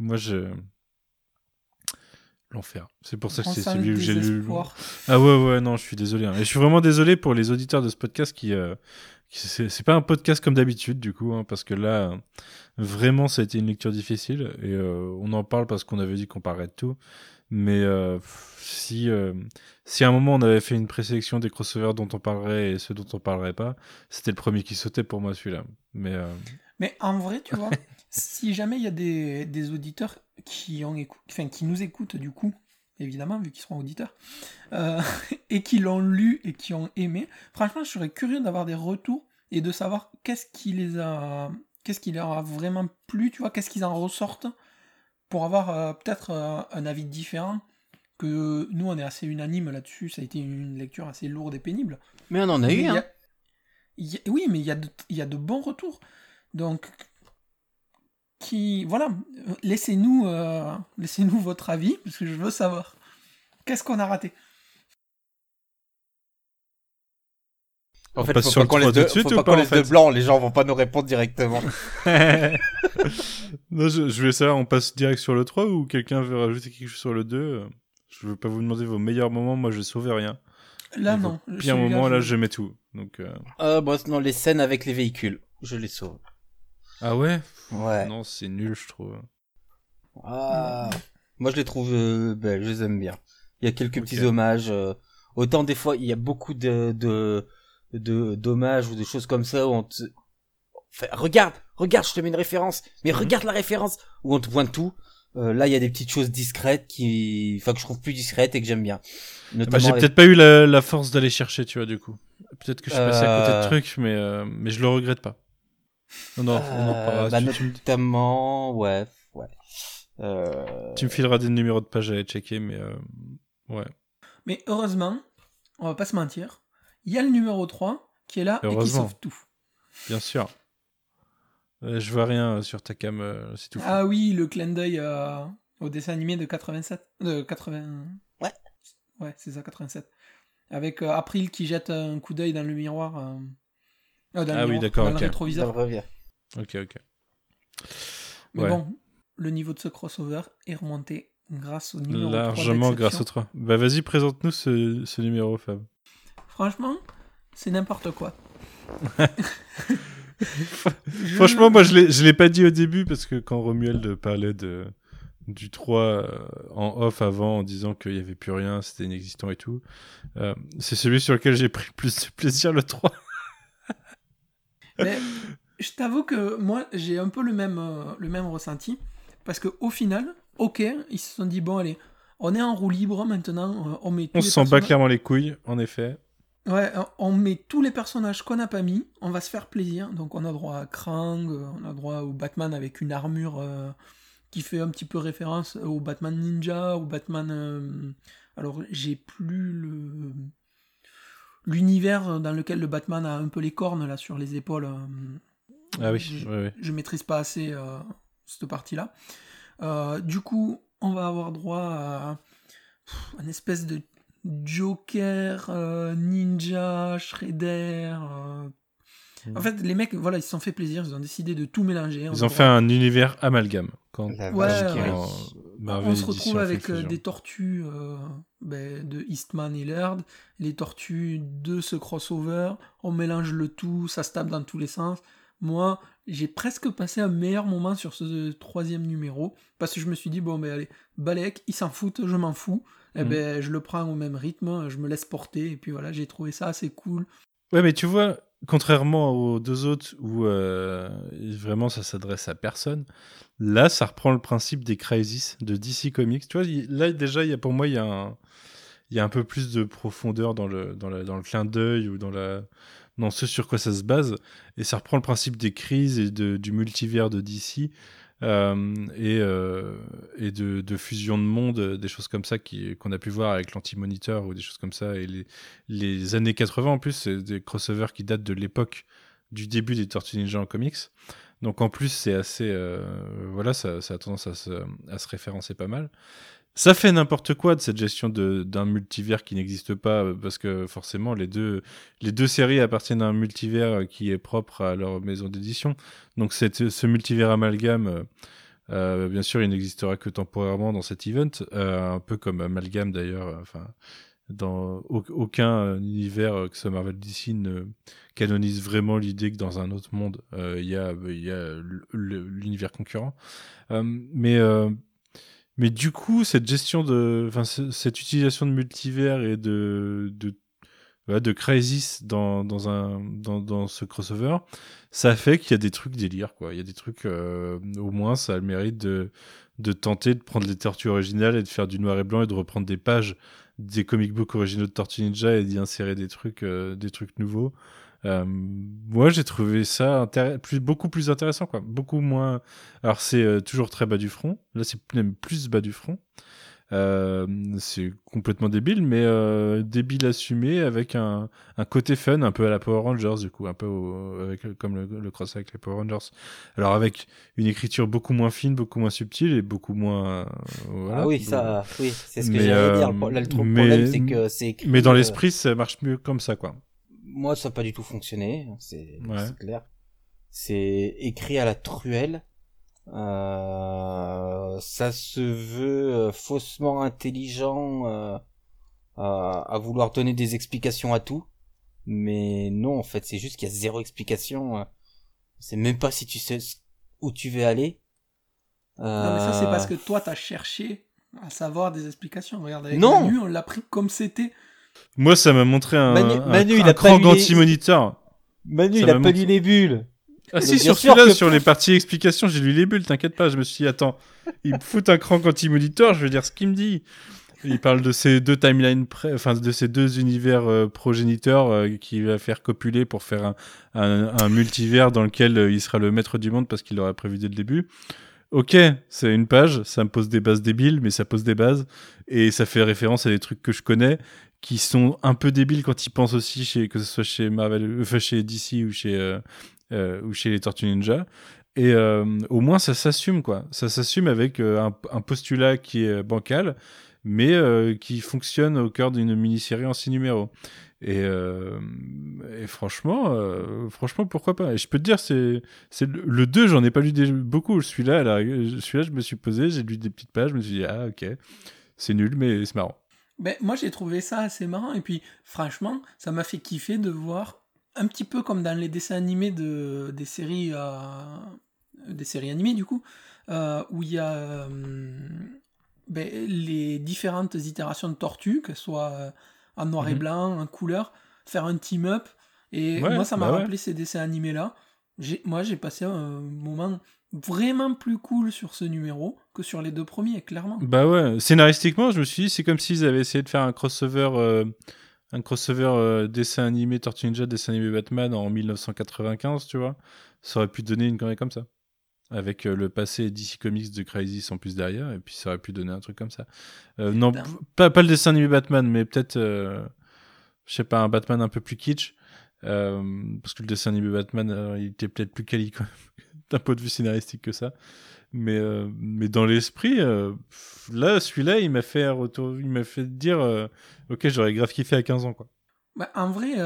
moi, je. L'enfer. C'est pour ça que c'est celui que j'ai lu. Ah ouais, ouais, non, je suis désolé. Hein. Et je suis vraiment désolé pour les auditeurs de ce podcast qui, c'est pas un podcast comme d'habitude, du coup, hein, parce que là, vraiment, ça a été une lecture difficile. Et euh, on en parle parce qu'on avait dit qu'on parlerait de tout. Mais euh, si, euh, si à un moment on avait fait une présélection des crossovers dont on parlerait et ceux dont on parlerait pas, c'était le premier qui sautait pour moi, celui-là. Mais, Mais en vrai, tu vois, si jamais il y a des, des auditeurs qui, ont enfin, qui nous écoutent, du coup, évidemment, vu qu'ils seront auditeurs, euh, et qui l'ont lu et qui ont aimé. Franchement, je serais curieux d'avoir des retours et de savoir qu'est-ce qui les a, qu'est-ce qui leur a vraiment plu, tu vois, qu'est-ce qu'ils en ressortent, pour avoir euh, peut-être euh, un avis différent. Que nous, on est assez unanime là-dessus, ça a été une lecture assez lourde et pénible. Mais on en a eu, hein. Oui, mais il y, a de, il y a de bons retours. Donc, qui voilà, laissez-nous euh, laissez-nous votre avis parce que je veux savoir qu'est-ce qu'on a raté? En fait, faut pas qu'on laisse, de, faut pas qu'on laisse de blanc, les gens vont pas nous répondre directement. non, je, je voulais savoir, on passe direct sur le 3 ou quelqu'un veut rajouter quelque chose sur le 2 Je veux pas vous demander vos meilleurs moments, moi je sauvé rien. Là non. Pire moment, là je mets tout. Donc, euh... euh bon, non, les scènes avec les véhicules, je les sauve. Ah ouais? Ouais. Non, c'est nul, je trouve. Ah. Moi, je les trouve euh, belles, je les aime bien. Il y a quelques petits hommages. Euh, autant des fois, il y a beaucoup de de de d'hommages ou des choses comme ça où on te regarde, regarde, je te mets une référence, mais mhm. regarde la référence où on te pointe tout. Euh, là, il y a des petites choses discrètes qui, enfin, que je trouve plus discrètes et que j'aime bien. Bah, j'ai peut-être pas eu la, la force d'aller chercher, tu vois, du coup. Peut-être que je suis passé à côté de trucs, mais mais je le regrette pas. Non, non, on en parlera. Bah, notamment, ouais, ouais. Euh... Tu me fileras des numéros de page à aller checker, mais euh, ouais. Mais heureusement, on va pas se mentir, il y a le numéro 3 qui est là et qui sauve tout. Bien sûr. Euh, je vois rien euh, sur ta cam, c'est tout. Ah oui, le clin d'œil au dessin animé de 87. De 80. Ouais. Ouais, c'est ça, 87. Avec April qui jette un coup d'œil dans le miroir. Ah, ah oui, d'accord. Dans le rétroviseur. Ok, ok. Mais bon, le niveau de ce crossover est remonté grâce au numéro Largement grâce au 3. Bah vas-y, présente-nous ce, ce, numéro, Fab. Franchement, c'est n'importe quoi. Franchement, moi je ne l'ai pas dit au début parce que quand Romuald parlait de, du 3 euh, en off avant en disant qu'il n'y avait plus rien, c'était inexistant et tout, euh, c'est celui sur lequel j'ai pris le plus de plaisir, le 3. Mais je t'avoue que moi, j'ai un peu le même, euh, le même ressenti. Parce qu'au final, ok, ils se sont dit, bon, allez, on est en roue libre maintenant, on met On se sent pas clairement les couilles, en effet. Ouais, euh, on met tous les personnages qu'on n'a pas mis, on va se faire plaisir. Donc on a droit à Krang, on a droit au Batman avec une armure qui fait un petit peu référence au Batman Ninja, au Batman... alors j'ai plus le l'univers dans lequel le Batman a un peu les cornes là sur les épaules. Euh, Ah oui, je, oui, oui. je maîtrise pas assez euh, cette partie-là. Euh, du coup, on va avoir droit à une espèce de Joker, euh, Ninja, Shredder. euh. En fait, les mecs, voilà, ils se sont fait plaisir, ils ont décidé de tout mélanger. On Ils ont fait un univers amalgame. Quand Ouais, on se retrouve avec euh, des tortues euh, ben, de Eastman et Laird, les tortues de ce crossover, on mélange le tout, ça se tape dans tous les sens. Moi, j'ai presque passé un meilleur moment sur ce troisième numéro, parce que je me suis dit, bon ben allez, Balek, ils s'en foutent, je m'en fous, et Mhm. ben je le prends au même rythme, je me laisse porter, et puis voilà, j'ai trouvé ça assez cool. Ouais, mais tu vois, contrairement aux deux autres où euh, vraiment ça s'adresse à personne, là ça reprend le principe des Crisis de DC Comics. Tu vois, là déjà, il y a, pour moi, il y, a un, il y a un peu plus de profondeur dans le, dans la- dans le clin d'œil ou dans, la, dans ce sur quoi ça se base. Et ça reprend le principe des crises et de, du multivers de DC. Euh, et, euh, de, fusion de monde, euh, des choses comme ça qu'on a pu voir avec l'anti-moniteur ou des choses comme ça, et les, les années 80 en plus, c'est des crossovers qui datent de l'époque du début des Tortues Ninja en comics. Donc en plus, c'est assez. voilà, ça, a tendance à se référencer pas mal. Ça fait n'importe quoi de cette gestion d'un multivers qui n'existe pas, euh, parce que forcément, les deux, les deux séries appartiennent à un multivers qui est propre à leur maison d'édition. Donc cette, ce multivers amalgame. euh, euh, bien sûr, il n'existera que temporairement dans cet event, euh, un peu comme Amalgame d'ailleurs. euh, Enfin, dans au- aucun euh, univers euh, que ce Marvel DC ne canonise vraiment l'idée que dans un autre monde euh, il y a y a l'univers concurrent Euh, mais euh, mais du coup cette gestion de enfin ce- cette utilisation de multivers et de de voilà, de crisis dans, dans un dans, dans ce crossover ça fait qu'il y a des trucs délire quoi il y a des trucs euh, au moins ça a le mérite de de tenter de prendre les tortues originales et de faire du noir et blanc et de reprendre des pages des comic books originaux de Tortue Ninja et d'y insérer des trucs, euh, des trucs nouveaux. Euh, moi, j'ai trouvé ça plus, beaucoup plus intéressant, quoi. Beaucoup moins. Alors, c'est euh, toujours très bas du front. Là, c'est même plus bas du front. Euh, c'est complètement débile, mais euh, débile assumé avec un, un côté fun, un peu à la Power Rangers, du coup, un peu au- avec, comme le, le cross avec les Power Rangers. Alors, avec une écriture beaucoup moins fine, beaucoup moins subtile et beaucoup moins. euh, voilà. Ah oui, ça, oui, c'est ce que j'allais dire. euh, Le Là, mais- problème, c'est que c'est écrit. Mais dans euh, l'esprit, ça marche mieux comme ça, quoi. Moi, ça n'a pas du tout fonctionné, c'est Ouais. c'est clair. C'est écrit à la truelle. Euh, ça se veut euh, faussement intelligent euh, à, à vouloir donner des explications à tout. Mais non, en fait, c'est juste qu'il y a zéro explication. euh. C'est même pas si tu sais où tu veux aller. Non, mais ça, c'est Euh, parce que toi, t'as cherché à savoir des explications. Regarde, avec Non. Manu, on l'a pris comme c'était. Moi, ça m'a montré un, Manu- un, Manu, un il a cran pas lu les- anti-moniteur. Manu, Ça il a pas lu les bulles. Ah si, sur celui-là, que- sur les parties explications, j'ai lu les bulles, t'inquiète pas. Je me suis dit, attends, il me fout un cran anti-moniteur, je vais dire ce qu'il me dit. Il parle de ces deux timelines, enfin de ces deux univers euh, progéniteurs euh, qui va faire copuler pour faire un, un, un multivers dans lequel euh, il sera le maître du monde parce qu'il l'aurait prévu dès le début. Ok, c'est une page, ça me pose des bases débiles, mais ça pose des bases et ça fait référence à des trucs que je connais qui sont un peu débiles quand ils pensent aussi chez que ce soit chez Marvel, enfin chez DC ou chez euh, euh, ou chez les Tortues Ninja. Et euh, au moins ça s'assume quoi, ça s'assume avec euh, un, postulat qui est bancal, mais qui fonctionne au cœur d'une mini-série en six numéros. Et, euh, et franchement, euh, franchement, pourquoi pas? Et je peux te dire, c'est c'est le, le 2, j'en ai pas lu beaucoup. Celui-là, celui-là, je me suis posé, j'ai lu des petites pages, je me suis dit, ah ok, c'est nul, mais c'est marrant. Ben, moi, j'ai trouvé ça assez marrant. Et puis, franchement, ça m'a fait kiffer de voir, un petit peu comme dans les dessins animés de, des séries, euh, des séries animées, du coup, euh, où il y a euh, ben, les différentes itérations de tortues, que ce soit en noir et Mhm. blanc, en couleur, faire un team-up. Et Ouais, moi, ça m'a bah ouais. rappelé ces dessins animés-là. Moi, j'ai passé un moment vraiment plus cool sur ce numéro que sur les deux premiers, clairement. Bah ouais, scénaristiquement, je me suis dit, c'est comme s'ils avaient essayé de faire un crossover, euh, un crossover euh, dessin animé Tortue Ninja, dessin animé Batman en 1995, tu vois. Ça aurait pu donner une connerie comme ça. Avec euh, le passé DC Comics de Crisis en plus derrière, et puis ça aurait pu donner un truc comme ça. Non, pas, pas le dessin animé Batman, mais peut-être, je sais pas, un Batman un peu plus kitsch. parce que le dessin animé Batman, il était peut-être plus quali d'un point de vue scénaristique que ça. Mais, mais dans l'esprit, là, celui-là, il m'a fait, retour... il m'a fait dire Ok, j'aurais grave kiffé à 15 ans. Quoi. Bah, en vrai,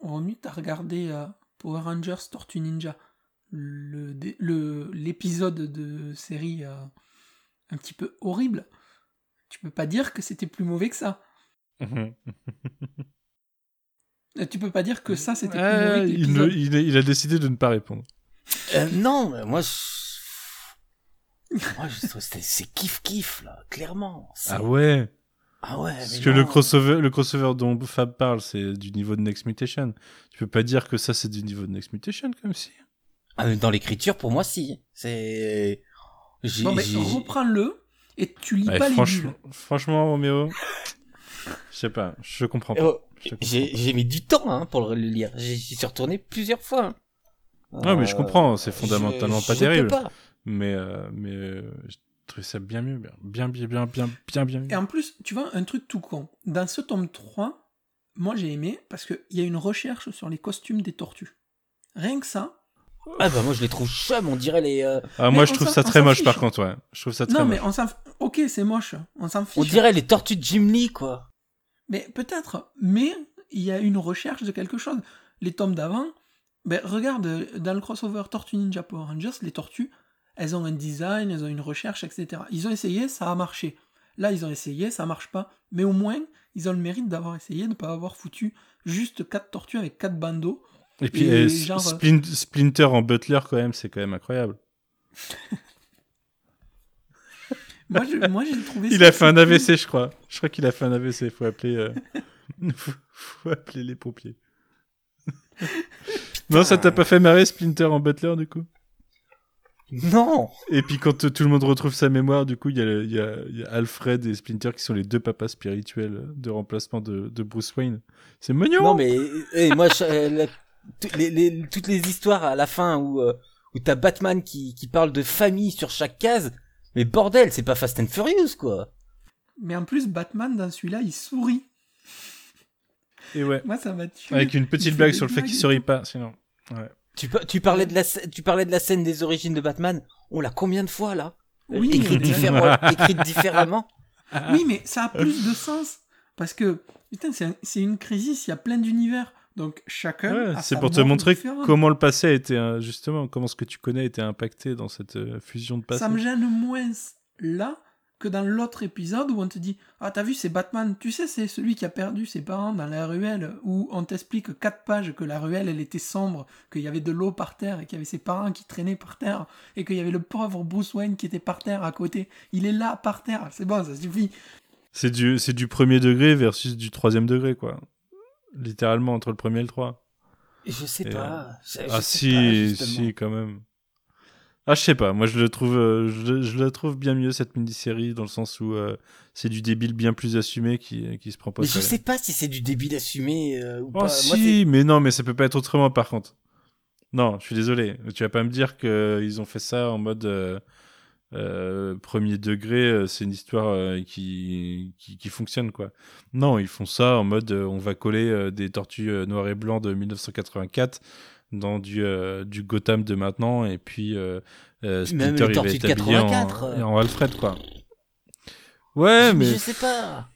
on t'as regardé Power Rangers Tortue Ninja, l'épisode le, l'épisode de série un petit peu horrible. Tu peux pas dire que c'était plus mauvais que ça. tu peux pas dire que ça c'était plus mauvais que il, il, il, a décidé de ne pas répondre. Euh, non, moi, je... moi c'est kiff kiff là, clairement. Ah ouais. Ah ouais. Parce que le crossover, le crossover dont Fab parle, c'est du niveau de Next Mutation. Tu peux pas dire que ça c'est du niveau de Next Mutation comme si. Ah, dans l'écriture, pour moi, si. C'est. Bon, mais reprends-le et tu lis pas les bulles. Franchement, Roméo, je sais pas, je comprends pas. Oh, j'ai mis du temps hein, pour le lire. J'y suis retourné plusieurs fois. Non, mais je comprends, c'est fondamentalement pas terrible. Mais, euh, mais euh, je trouve ça bien mieux, bien, bien, bien, bien, bien, bien. Et en plus, tu vois, un truc tout con. Dans ce tome 3, moi j'ai aimé parce qu'il y a une recherche sur les costumes des tortues. Rien que ça, ah bah moi je les trouve chum, on dirait les. Euh, ah moi je trouve ça très moche par contre, ouais. Je trouve ça très non, mais on s'en. Ok, c'est moche, on s'en fiche. On dirait les tortues de Jim Lee quoi. Mais peut-être, mais il y a une recherche de quelque chose. Les tomes d'avant, ben regarde, dans le crossover Tortue Ninja Power Rangers, les tortues, elles ont un design, elles ont une recherche, etc. Ils ont essayé, ça a marché. Là, ils ont essayé, ça marche pas. Mais au moins, ils ont le mérite d'avoir essayé, de ne pas avoir foutu juste quatre tortues avec quatre bandeaux et puis euh, Splinter en Butler quand même, c'est quand même incroyable. moi, j'ai trouvé. Il a fait un AVC, je crois. Je crois qu'il a fait un AVC. Faut appeler, euh, faut, appeler les pompiers. Non, ça t'a pas fait marrer Splinter en Butler du coup? Non. Et puis quand tout le monde retrouve sa mémoire, du coup, il y, y, a Alfred et Splinter qui sont les deux papas spirituels de remplacement de, de Bruce Wayne. C'est mignon. Non mais et moi, je, les, toutes les histoires à la fin où, euh, où t'as Batman qui, qui parle de famille sur chaque case. Mais bordel, c'est pas Fast and Furious, quoi. Mais en plus, Batman, dans celui-là, il sourit. Et ouais. Moi, ça m'a tué. Avec une petite blague sur le fait qu'il sourit pas, sinon. Ouais. Tu, tu, parlais de la, tu parlais de la scène des origines de Batman. On l'a combien de fois, là? Oui. Écrite, différemment. Oui, mais ça a plus de sens. Parce que, putain, c'est une crise, il y a plein d'univers. Donc chacun. c'est pour te montrer comment le passé a été justement comment ce que tu connais a été impacté dans cette euh, fusion de passé. Ça me gêne moins là que dans l'autre épisode où on te dit ah t'as vu c'est Batman tu sais c'est celui qui a perdu ses parents dans la ruelle où on t'explique quatre pages que la ruelle elle était sombre qu'il y avait de l'eau par terre et qu'il y avait ses parents qui traînaient par terre et qu'il y avait le pauvre Bruce Wayne qui était par terre à côté il est là par terre c'est bon ça suffit c'est du c'est du premier degré versus du troisième degré quoi littéralement entre le premier et le 3. Je sais pas. Euh, ah si, si quand même. Ah je sais pas, moi je le trouve, euh, je, le trouve bien mieux cette mini-série dans le sens où euh, c'est du débile bien plus assumé qui, qui se prend pas. Mais je sais pas si c'est du débile assumé ou oh, pas. Si, mais non, mais ça peut pas être autrement par contre. Non, je suis désolé. Tu vas pas me dire qu'ils ont fait ça en mode euh, premier degré, euh, c'est une histoire euh, qui, qui, fonctionne quoi. Non, ils font ça en mode on va coller des tortues noires et blancs de 1984 dans du, du Gotham de maintenant et puis Splinter il va être habillé en, Alfred quoi. Ouais, mais je sais pas.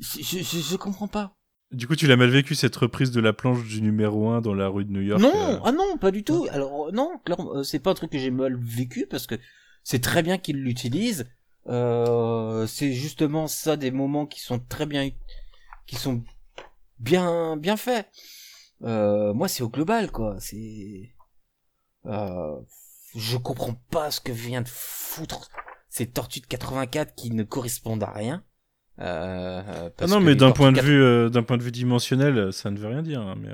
Je, je, je, comprends pas. Du coup, tu l'as mal vécu cette reprise de la planche du numéro 1 dans la rue de New York Non, ah non, pas du tout. Alors non, c'est pas un truc que j'ai mal vécu parce que c'est très bien qu'il l'utilise. Euh, c'est justement ça des moments qui sont très bien, qui sont bien bien faits. Euh, moi, c'est au global, quoi. C'est, euh, je comprends pas ce que vient de foutre ces tortues de 84 qui ne correspondent à rien. Euh, ah non, mais d'un point de vue, euh, d'un point de vue dimensionnel, ça ne veut rien dire. Hein, mais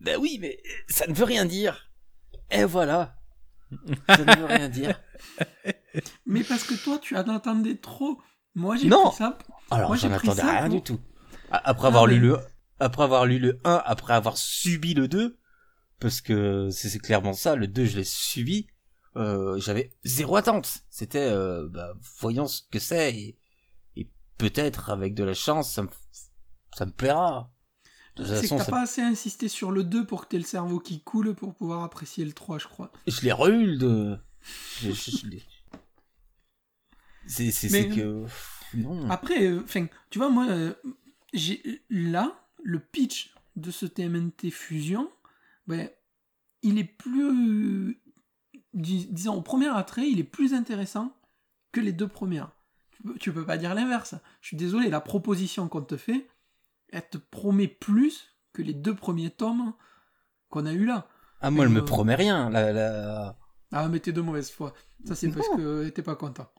Ben oui, mais ça ne veut rien dire. Et voilà. Ça ne veut rien dire. Mais parce que toi, tu en attendais trop. Moi, j'ai pris ça. Alors, j'en attendais rien du tout. Après avoir ah, lu le, après avoir lu le 1, après avoir subi le 2, parce que c'est clairement ça, le 2, je l'ai subi, euh, j'avais zéro attente. C'était, euh, bah, voyons ce que c'est, et, peut-être, avec de la chance, ça me, ça me plaira. C'est que t'as ça- pas assez insisté sur le 2 pour que t'aies le cerveau qui coule pour pouvoir apprécier le 3, je crois. je l'ai revu le deux. Je- je- je C'est que. pff, Non. Après, euh, tu vois, moi, euh, j'ai là, le pitch de ce TMNT Fusion, ben, il est plus. dis- disons, au premier attrait, il est plus intéressant que les deux premières. Tu peux, tu peux pas dire l'inverse. Je suis désolé, la proposition qu'on te fait, elle te promet plus que les deux premiers tomes qu'on a eu là. Ah, moi, elle me euh, promet rien. La, la... Ah, mais t'es de mauvaise foi. Ça, c'est parce que t'es pas content.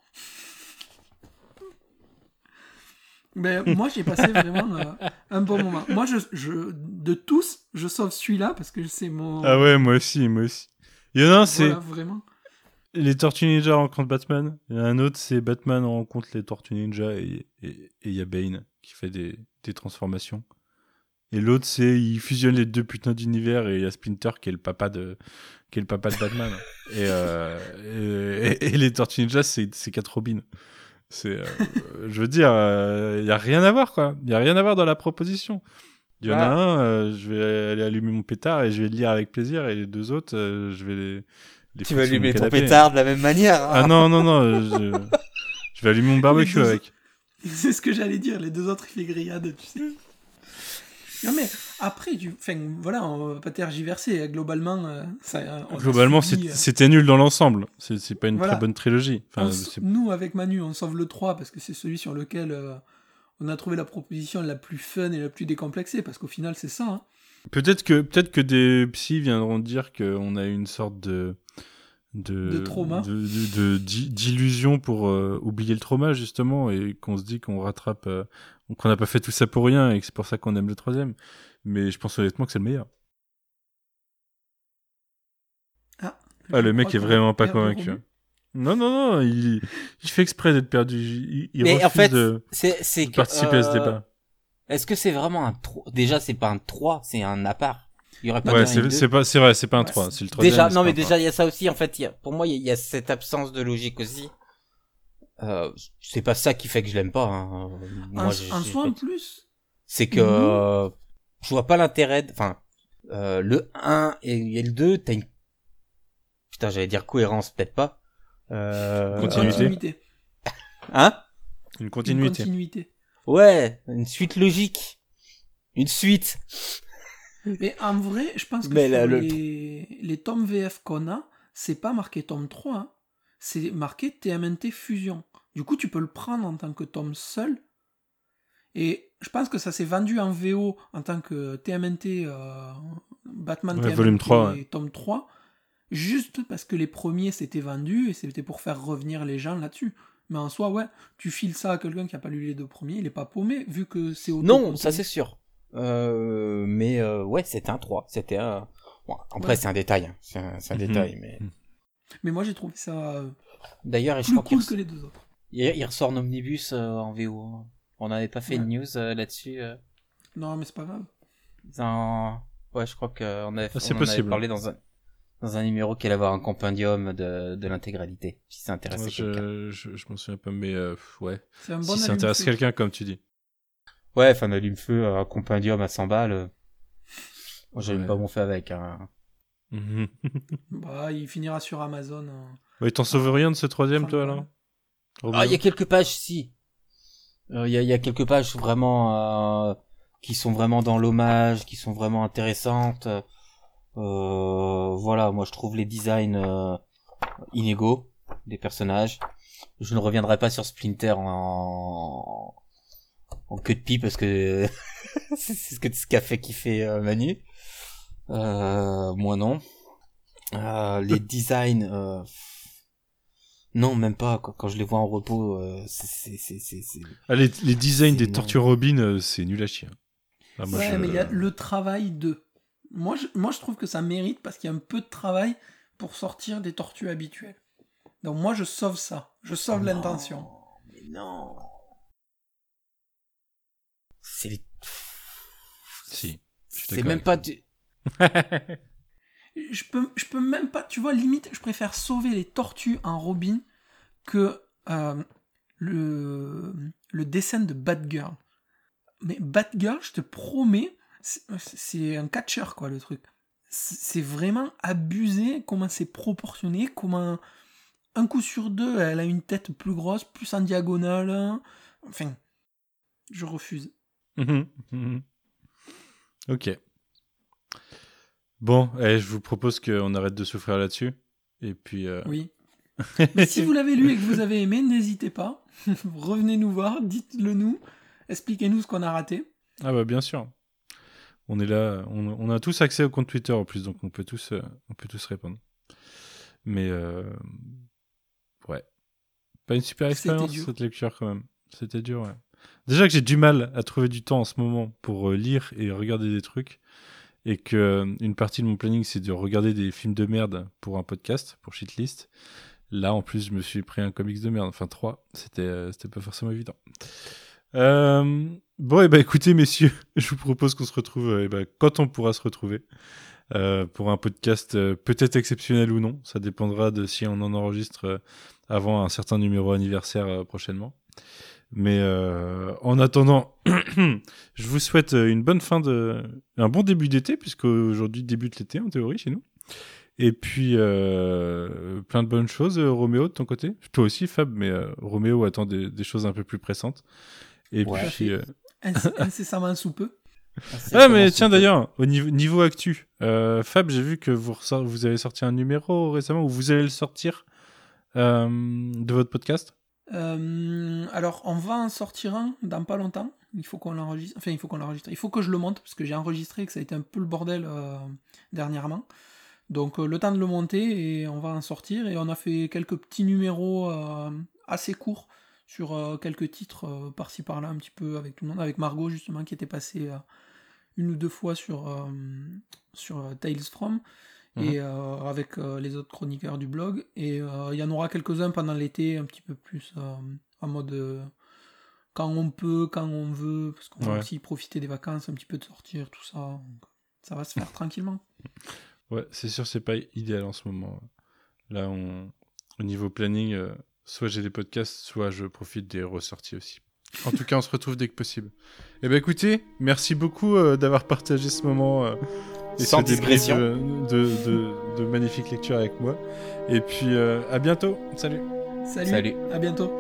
Mais moi, j'ai passé vraiment euh, un bon moment. Moi, je, je, de tous, je sauve celui-là parce que c'est mon. Ah ouais, moi aussi, moi aussi. Il y en a un, c'est Voilà, vraiment. les Tortues Ninja rencontrent Batman. Il y en a un autre, c'est Batman rencontre les Tortues Ninja et il y a Bane qui fait des, des transformations. Et l'autre, c'est il fusionne les deux putains d'univers et il y a Splinter qui est le papa de, qui est le papa de Batman. et, euh, et, et les Tortues Ninja, c'est c'est quatre Robins. C'est, euh, je veux dire, il y a rien à voir quoi. Il y a rien à voir dans la proposition. Il y en a Ah. un, euh, je vais aller allumer mon pétard et je vais le lire avec plaisir, et les deux autres, euh, je vais les. les Tu vas allumer ton pétard de la même manière. hein. Ah non, non, non, je, je vais allumer mon barbecue avec. C'est ce que j'allais dire. Les deux autres, il fait grillade, tu sais. Non, mais après, du... enfin, voilà, on va pas tergiverser. Globalement, euh, ça, a Globalement, euh, c'était nul dans l'ensemble. C'est pas une Voilà. très bonne trilogie. Enfin, nous, avec Manu, on sauve le 3 parce que c'est celui sur lequel euh, on a trouvé la proposition la plus fun et la plus décomplexée, parce qu'au final, c'est ça. hein. Peut-être que, peut que des psys viendront dire qu'on a une sorte de. De, De trauma. de- de- d'illusion pour euh, oublier le trauma justement et qu'on se dit qu'on rattrape euh, qu'on n'a pas fait tout ça pour rien et que c'est pour ça qu'on aime le troisième mais je pense honnêtement que c'est le meilleur Ah, Ah, le mec est vraiment pas convaincu. Romu. Non, non, non, il, il fait exprès d'être perdu. Il, il Mais refuse en fait, de, c'est c'est de que. participer à ce euh, débat. Est-ce que c'est vraiment un 3 Déjà, c'est pas un 3, c'est un à part. Il y aurait pas Ouais, de c'est deux. c'est pas, c'est vrai, c'est pas un Ouais, 3, c'est- c'est le troisième. Déjà, c'est non, mais déjà, il y a ça aussi. En fait, il y a- pour moi, il y, a- il y a cette absence de logique aussi. Euh, c'est pas ça qui fait que je l'aime pas. hein. Moi, En, j'ai- en j'ai- soi, en plus, c'est que Mhm. euh, je vois pas l'intérêt. de- Enfin, euh, le 1 et, et le 2, t'as une. Putain, j'allais dire cohérence, peut-être pas. Euh, Continuité. continuité. Hein? Une Une continuité. continuité. Ouais, une suite logique. Une suite. Mais en vrai, je pense que Mais le- les... les tomes VF qu'on a, c'est pas marqué tome 3, hein. C'est marqué TMNT Fusion. Du coup, tu peux le prendre en tant que tome seul. Et je pense que ça s'est vendu en VO en tant que TMNT euh, Batman Ouais, TMNT volume 3, ouais. tome 3, juste parce que les premiers s'étaient vendus et c'était pour faire revenir les gens là-dessus. Mais en soi, ouais, tu files ça à quelqu'un qui a pas lu les deux premiers, il est pas paumé, vu que c'est auto Non, ça c'est sûr. Euh, mais euh, ouais, c'était un 3. C'était un. Bon, après, Ouais. c'est un détail. hein. C'est un, Mhm. détail. Mais Mais moi, j'ai trouvé ça euh, d'ailleurs, je plus crois qu'il cool res- que les deux autres. il, il ressort en omnibus euh, en VO. hein. On n'avait pas fait une news euh, là-dessus. euh, Non, mais c'est pas grave. dans... Ouais, je crois qu'on avait, Ah, c'est on en avait possible. parlé dans un dans un numéro qui allait avoir un compendium de, de l'intégralité. Si ça intéressait quelqu'un. je, je, je m'en souviens pas, mais euh, pff, ouais. C'est un bon si ça intéresse quelqu'un, comme tu dis. Ouais, enfin, allume-feu, un compendium à 100 balles. euh, Moi, j'aime Ouais. pas mon fait avec. Hein. Bah, il finira sur Amazon. hein. Ouais, t'en sauves rien de ce troisième, Ah, toi, alors Ah, il y a quelques pages, si. Euh, Il y, a, il y a quelques pages vraiment euh, qui sont vraiment dans l'hommage, qui sont vraiment intéressantes. Euh, voilà, moi je trouve les designs euh, inégaux des personnages. Je ne reviendrai pas sur Splinter en, en queue de pie parce que c'est ce que ce qu'a fait kiffer euh, Manu. Euh, moi non. Euh, les designs, euh, non même pas. Quoi. Quand je les vois en repos, euh, c'est c'est c'est c'est c'est- Ah, les, les designs des non. Tortues Robin, euh, c'est nul à chier. Ah, moi, ouais, je- mais il y a le travail de. Moi je, moi, je trouve que ça mérite parce qu'il y a un peu de travail pour sortir des tortues habituelles. Donc, moi, je sauve ça. Je sauve l'intention. Mais non. C'est les- Si. c'est même pas du... Je peux, je peux même pas. Tu vois, limite, je préfère sauver les tortues en Robin que euh, le, le dessin de Batgirl. Mais Batgirl, je te promets, c'est un catcheur, quoi, le truc. C'est vraiment abusé comment c'est proportionné, comment un coup sur deux, elle a une tête plus grosse, plus en diagonale. Enfin, je refuse. Ok. Bon, eh, je vous propose qu'on arrête de souffrir là-dessus. Et puis. Euh, oui. si vous l'avez lu et que vous avez aimé, n'hésitez pas. Revenez nous voir, dites-le nous. Expliquez-nous ce qu'on a raté. Ah bah bien sûr. On est là, on, a tous accès au compte Twitter en plus, donc on peut tous, euh, on peut tous répondre. Mais euh, ouais, pas une super expérience cette lecture quand même. C'était dur. Ouais. Déjà que j'ai du mal à trouver du temps en ce moment pour lire et regarder des trucs, et que une partie de mon planning c'est de regarder des films de merde pour un podcast, pour Shitlist. Là, en plus, je me suis pris un comics de merde, enfin trois. C'était, c'était pas forcément évident. Euh, bon, et eh ben écoutez, messieurs, je vous propose qu'on se retrouve eh ben, quand on pourra se retrouver. Euh, pour un podcast euh, peut-être exceptionnel ou non. Ça dépendra de si on en enregistre avant un certain numéro anniversaire prochainement. Mais en attendant, je vous souhaite une bonne fin de, un bon début d'été puisque aujourd'hui débute l'été en théorie chez nous. Et puis plein de bonnes choses, Roméo de ton côté? Toi aussi, Fab, mais Roméo attend des, des, choses un peu plus pressantes. Et puis. Euh... Incessamment sous peu. Ah, mais tiens, d'ailleurs, au niveau, niveau actu, euh, Fab, j'ai vu que vous, vous avez sorti un numéro récemment, ou vous allez le sortir euh, de votre podcast euh, Alors, on va en sortir un dans pas longtemps. Il faut qu'on l'enregistre. Enfin, il faut qu'on l'enregistre. Il faut que je le monte, parce que j'ai enregistré que ça a été un peu le bordel dernièrement. Donc, le temps de le monter, et on va en sortir. Et on a fait quelques petits numéros assez courts sur euh, quelques titres euh, par-ci par-là, un petit peu avec tout le monde, avec Margot justement qui était passée euh, une ou deux fois sur, sur Tales From. Mhm. Et avec les autres chroniqueurs du blog. Et il y en aura quelques-uns pendant l'été, un petit peu plus en mode quand on peut, quand on veut, parce qu'on va aussi profiter des vacances, un petit peu de sortir, tout ça. ça va se faire tranquillement. Ouais, c'est sûr, c'est pas idéal en ce moment. Là, on... au niveau planning, soit j'ai des podcasts, soit je profite des ressorties aussi. En tout cas, on se retrouve dès que possible. Eh bien, écoutez, merci beaucoup euh, d'avoir partagé ce moment euh, et Sans ce débrief de, de, de, magnifiques lectures avec moi. Et puis, euh, à bientôt. Salut. Salut. Salut. À bientôt.